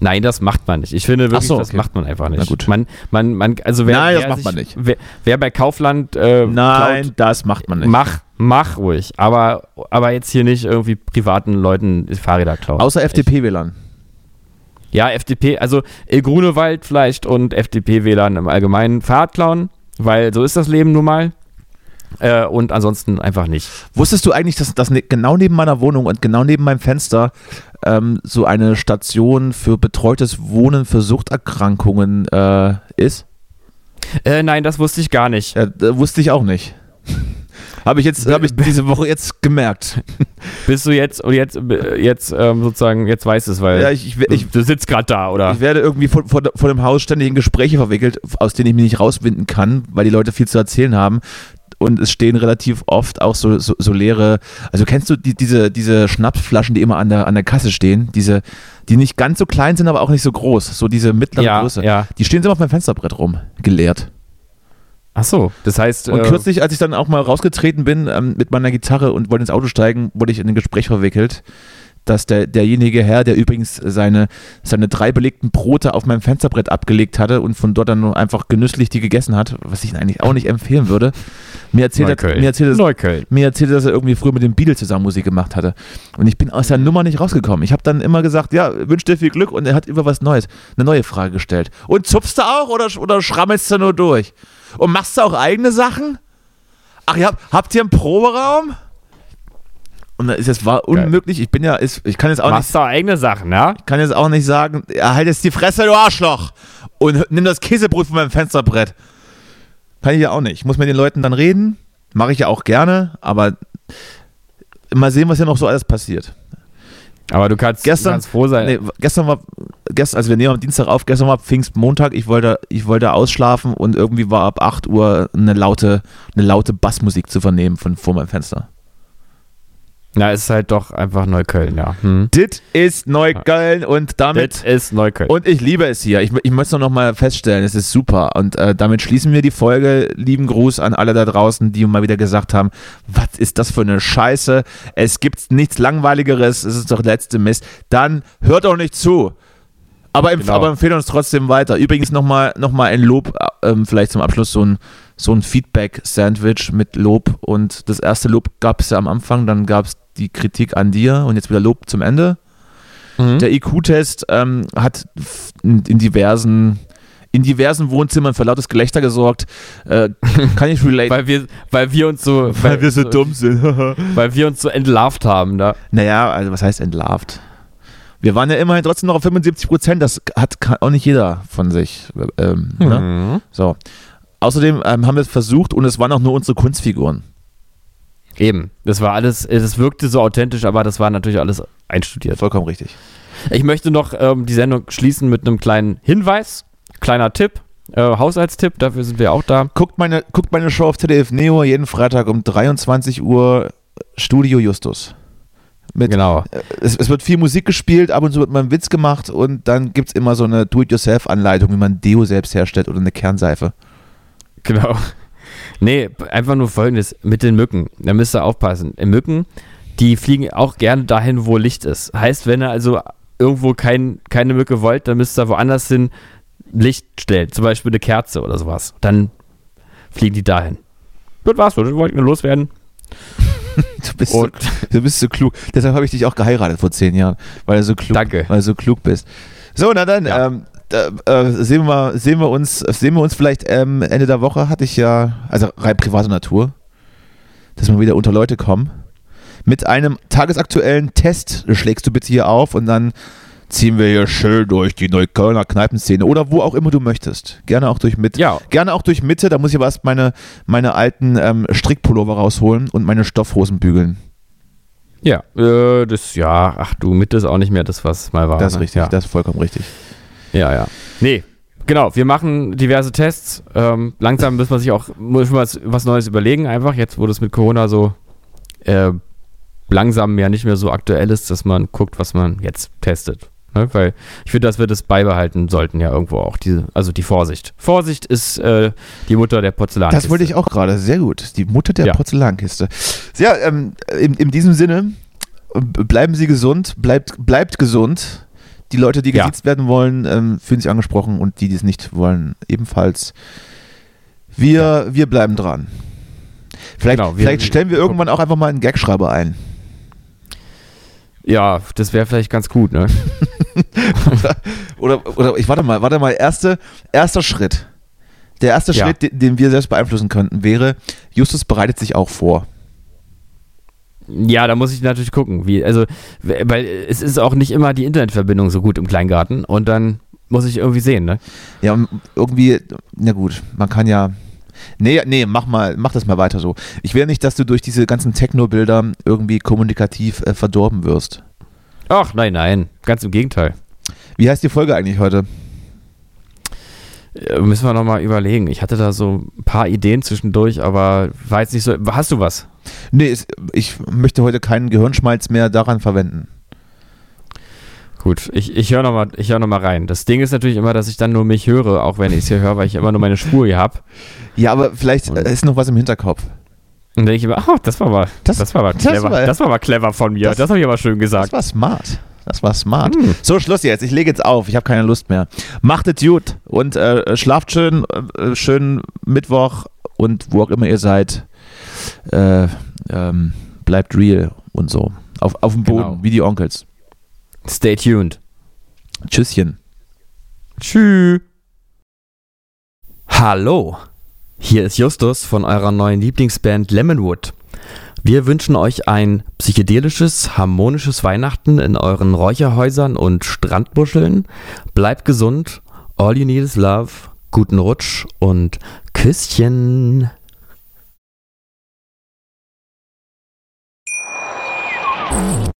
Nein, das macht man nicht. Ich finde wirklich, so, das okay. macht man einfach nicht. Na gut. Man, man, man, also wer, Nein, das wer macht sich, man nicht. Wer, wer bei Kaufland äh, Nein, klaut, das macht man nicht. mach, mach ruhig. Aber, aber jetzt hier nicht irgendwie privaten Leuten Fahrräder klauen. Außer FDP-WLAN. Ja, FDP, also Grunewald vielleicht und FDP-WLAN im Allgemeinen Fahrrad klauen, weil so ist das Leben nun mal. Äh, und ansonsten einfach nicht. Wusstest du eigentlich, dass, dass ne, genau neben meiner Wohnung und genau neben meinem Fenster ähm, so eine Station für betreutes Wohnen für Suchterkrankungen äh, ist? Äh, nein, das wusste ich gar nicht. Äh, wusste ich auch nicht. Habe ich jetzt, habe ich diese Woche jetzt gemerkt. Bist du jetzt und jetzt, äh, jetzt ähm, sozusagen, jetzt weißt du es, weil Ja, ich, ich, ich, du sitzt gerade da, oder? ich werde irgendwie vor, vor, vor dem Haus ständig in Gespräche verwickelt, aus denen ich mich nicht rauswinden kann, weil die Leute viel zu erzählen haben. Und es stehen relativ oft auch so, so, so leere, also kennst du die, diese, diese Schnapsflaschen, die immer an der, an der Kasse stehen, diese, die nicht ganz so klein sind, aber auch nicht so groß, so diese mittlere ja, Größe. ja. Die stehen so auf meinem Fensterbrett rum, geleert. Ach so, das heißt, Und äh, kürzlich, als ich dann auch mal rausgetreten bin ähm, mit meiner Gitarre und wollte ins Auto steigen, wurde ich in ein Gespräch verwickelt, dass der, derjenige Herr, der übrigens seine, seine drei belegten Brote auf meinem Fensterbrett abgelegt hatte und von dort dann nur einfach genüsslich die gegessen hat, was ich eigentlich auch nicht empfehlen würde, mir erzählt, hat, mir erzählt, dass, mir erzählt, dass er irgendwie früher mit dem Beatles zusammen Musik gemacht hatte. Und ich bin aus der Nummer nicht rausgekommen. Ich habe dann immer gesagt, ja, wünsch dir viel Glück und er hat immer was Neues, eine neue Frage gestellt. Und zupfst du auch oder, oder schrammelst du nur durch? Und machst du auch eigene Sachen? Ach ja, habt ihr einen Proberaum? Und da ist es war unmöglich. Ich bin ja, ich kann jetzt auch nicht, Machst eigene Sachen, ja? kann jetzt auch nicht sagen, ja, halt jetzt die Fresse, du Arschloch! Und nimm das Käsebrot von meinem Fensterbrett. Kann ich ja auch nicht. Ich muss mit den Leuten dann reden. Mache ich ja auch gerne, aber mal sehen, was hier noch so alles passiert. Aber du kannst, Gestern- du kannst froh sein. Nee, gestern war, gestern, also wir nehmen am Dienstag auf, gestern war Pfingstmontag, ich wollte, ich wollte ausschlafen und irgendwie war ab 8 Uhr eine laute, eine laute Bassmusik zu vernehmen von vor meinem Fenster. Na, es ist halt doch einfach Neukölln, ja. Hm. Dit ist Neukölln und damit Das ist Neukölln. Und ich liebe es hier. Ich, ich möchte noch mal feststellen, es ist super. Und äh, damit schließen wir die Folge. Lieben Gruß an alle da draußen, die mal wieder gesagt haben, was ist das für eine Scheiße? Es gibt nichts Langweiligeres, es ist doch letzte Mist. Dann hört doch nicht zu. Aber, Genau. aber empfehle uns trotzdem weiter. Übrigens nochmal noch mal ein Lob, äh, ähm, vielleicht zum Abschluss so ein, so ein Feedback-Sandwich mit Lob. Und das erste Lob gab es ja am Anfang, dann gab es die Kritik an dir und jetzt wieder Lob zum Ende. Mhm. Der IQ-Test ähm, hat in, in diversen in diversen Wohnzimmern für lautes Gelächter gesorgt. Äh, kann ich relate. Weil wir, weil wir uns so, weil wir so dumm sind. weil wir uns so entlarvt haben. Da. naja, also was heißt entlarvt? Wir waren ja immerhin trotzdem noch auf 75 Prozent. Das hat auch nicht jeder von sich. Ähm, ne? Mhm. So. Außerdem ähm, haben wir es versucht und es waren auch nur unsere Kunstfiguren. Eben. Das war alles, das wirkte so authentisch, aber das war natürlich alles einstudiert. Vollkommen richtig. Ich möchte noch ähm, die Sendung schließen mit einem kleinen Hinweis, kleiner Tipp, äh, Haushaltstipp, dafür sind wir auch da. Guckt meine, guckt meine Show auf ZDF Neo jeden Freitag um 23 Uhr Studio Justus. Mit, Genau. äh, es, es wird viel Musik gespielt, ab und zu wird mal ein Witz gemacht und dann gibt es immer so eine Do-it-yourself-Anleitung, wie man Deo selbst herstellt oder eine Kernseife. Genau. Nee, einfach nur folgendes: mit den Mücken. Da müsst ihr aufpassen. Mücken, die fliegen auch gerne dahin, wo Licht ist. Heißt, wenn ihr also irgendwo kein, keine Mücke wollt, dann müsst ihr woanders hin Licht stellen. Zum Beispiel eine Kerze oder sowas. Dann fliegen die dahin. Das war's, wollte ich nur loswerden. Du bist, so, du bist so klug. Deshalb habe ich dich auch geheiratet vor zehn Jahren, weil du so klug, Danke. Weil du so klug bist. So, na dann, Ja. ähm, äh, sehen, wir, mal- sehen wir uns, sehen wir uns vielleicht ähm, Ende der Woche hatte ich ja, also rein private Natur, dass wir wieder unter Leute kommen. Mit einem tagesaktuellen Test schlägst du bitte hier auf und dann ziehen wir hier schön durch die Neuköllner Kneipenszene oder wo auch immer du möchtest. Gerne auch durch Mitte. Ja. Gerne auch durch Mitte, da muss ich aber erst meine, meine alten ähm, Strickpullover rausholen und meine Stoffhosen bügeln. ja, äh, das, ja, ach du, mit ist auch nicht mehr das, was mal war. Das ist ne? richtig, Ja. das ist vollkommen richtig. Ja, ja. Nee, genau. Wir machen diverse Tests. Ähm, langsam muss man sich auch muss was, was Neues überlegen, einfach jetzt, wo das mit Corona so äh, langsam ja nicht mehr so aktuell ist, dass man guckt, was man jetzt testet. Ne? Weil ich finde, dass wir das beibehalten sollten, ja irgendwo auch. Diese, also die Vorsicht. Vorsicht ist äh, die Mutter der Porzellan. Das wollte ich auch gerade. Sehr gut. Die Mutter der Ja. Porzellankiste. Ja, ähm, in, in diesem Sinne, bleiben Sie gesund, bleibt, bleibt gesund. Die Leute, die Ja. gesiezt werden wollen, ähm, fühlen sich angesprochen und die, die es nicht wollen, ebenfalls. Wir, wir bleiben dran. Vielleicht, Genau, wir- vielleicht stellen wir irgendwann auch einfach mal einen Gagschreiber ein. Ja, das wäre vielleicht ganz gut, ne? Oder, oder ich warte mal, warte mal, erste, erster Schritt. Der erste Ja. Schritt, den, den wir selbst beeinflussen könnten, wäre, Justus bereitet sich auch vor. Ja, da muss ich natürlich gucken, wie, also, weil es ist auch nicht immer die Internetverbindung so gut im Kleingarten und dann muss ich irgendwie sehen, ne? Ja, irgendwie, na gut, man kann ja. Nee, nee, mach mal, mach das mal weiter so. Ich will nicht, dass du durch diese ganzen Techno-Bilder irgendwie kommunikativ äh, verdorben wirst. Ach, nein, nein, ganz im Gegenteil. Wie heißt die Folge eigentlich heute? Äh, Müssen wir nochmal überlegen. Ich hatte da so ein paar Ideen zwischendurch, aber war jetzt nicht so. Hast du was? Nee, es, ich möchte heute keinen Gehirnschmalz mehr daran verwenden. Gut, ich, ich höre nochmal hör noch mal rein. Das Ding ist natürlich immer, dass ich dann nur mich höre, auch wenn ich es hier höre, weil ich immer nur meine Spur hier habe. Ja, aber vielleicht Und- äh, ist noch was im Hinterkopf. Und dann denke ich immer, oh, das war mal, Das- das, war mal das clever. war- Das war mal clever von mir. das- Das, habe ich aber schön Das gesagt. war smart. Das war smart. Hm. So, Schluss jetzt. Ich lege jetzt auf. Ich habe keine Lust mehr. Macht es gut und äh, schlaft schön. Äh, schönen Mittwoch und wo auch immer ihr seid. Äh, ähm, bleibt real und so. Auf, auf dem Boden, Genau. wie die Onkels. Stay tuned. Tschüsschen. Tschüss. Hallo, hier ist Justus von eurer neuen Lieblingsband Lemonwood. Wir wünschen euch ein psychedelisches, harmonisches Weihnachten in euren Räucherhäusern und Strandbuscheln. Bleibt gesund, all you need is love, guten Rutsch und Küsschen. Mm-hmm.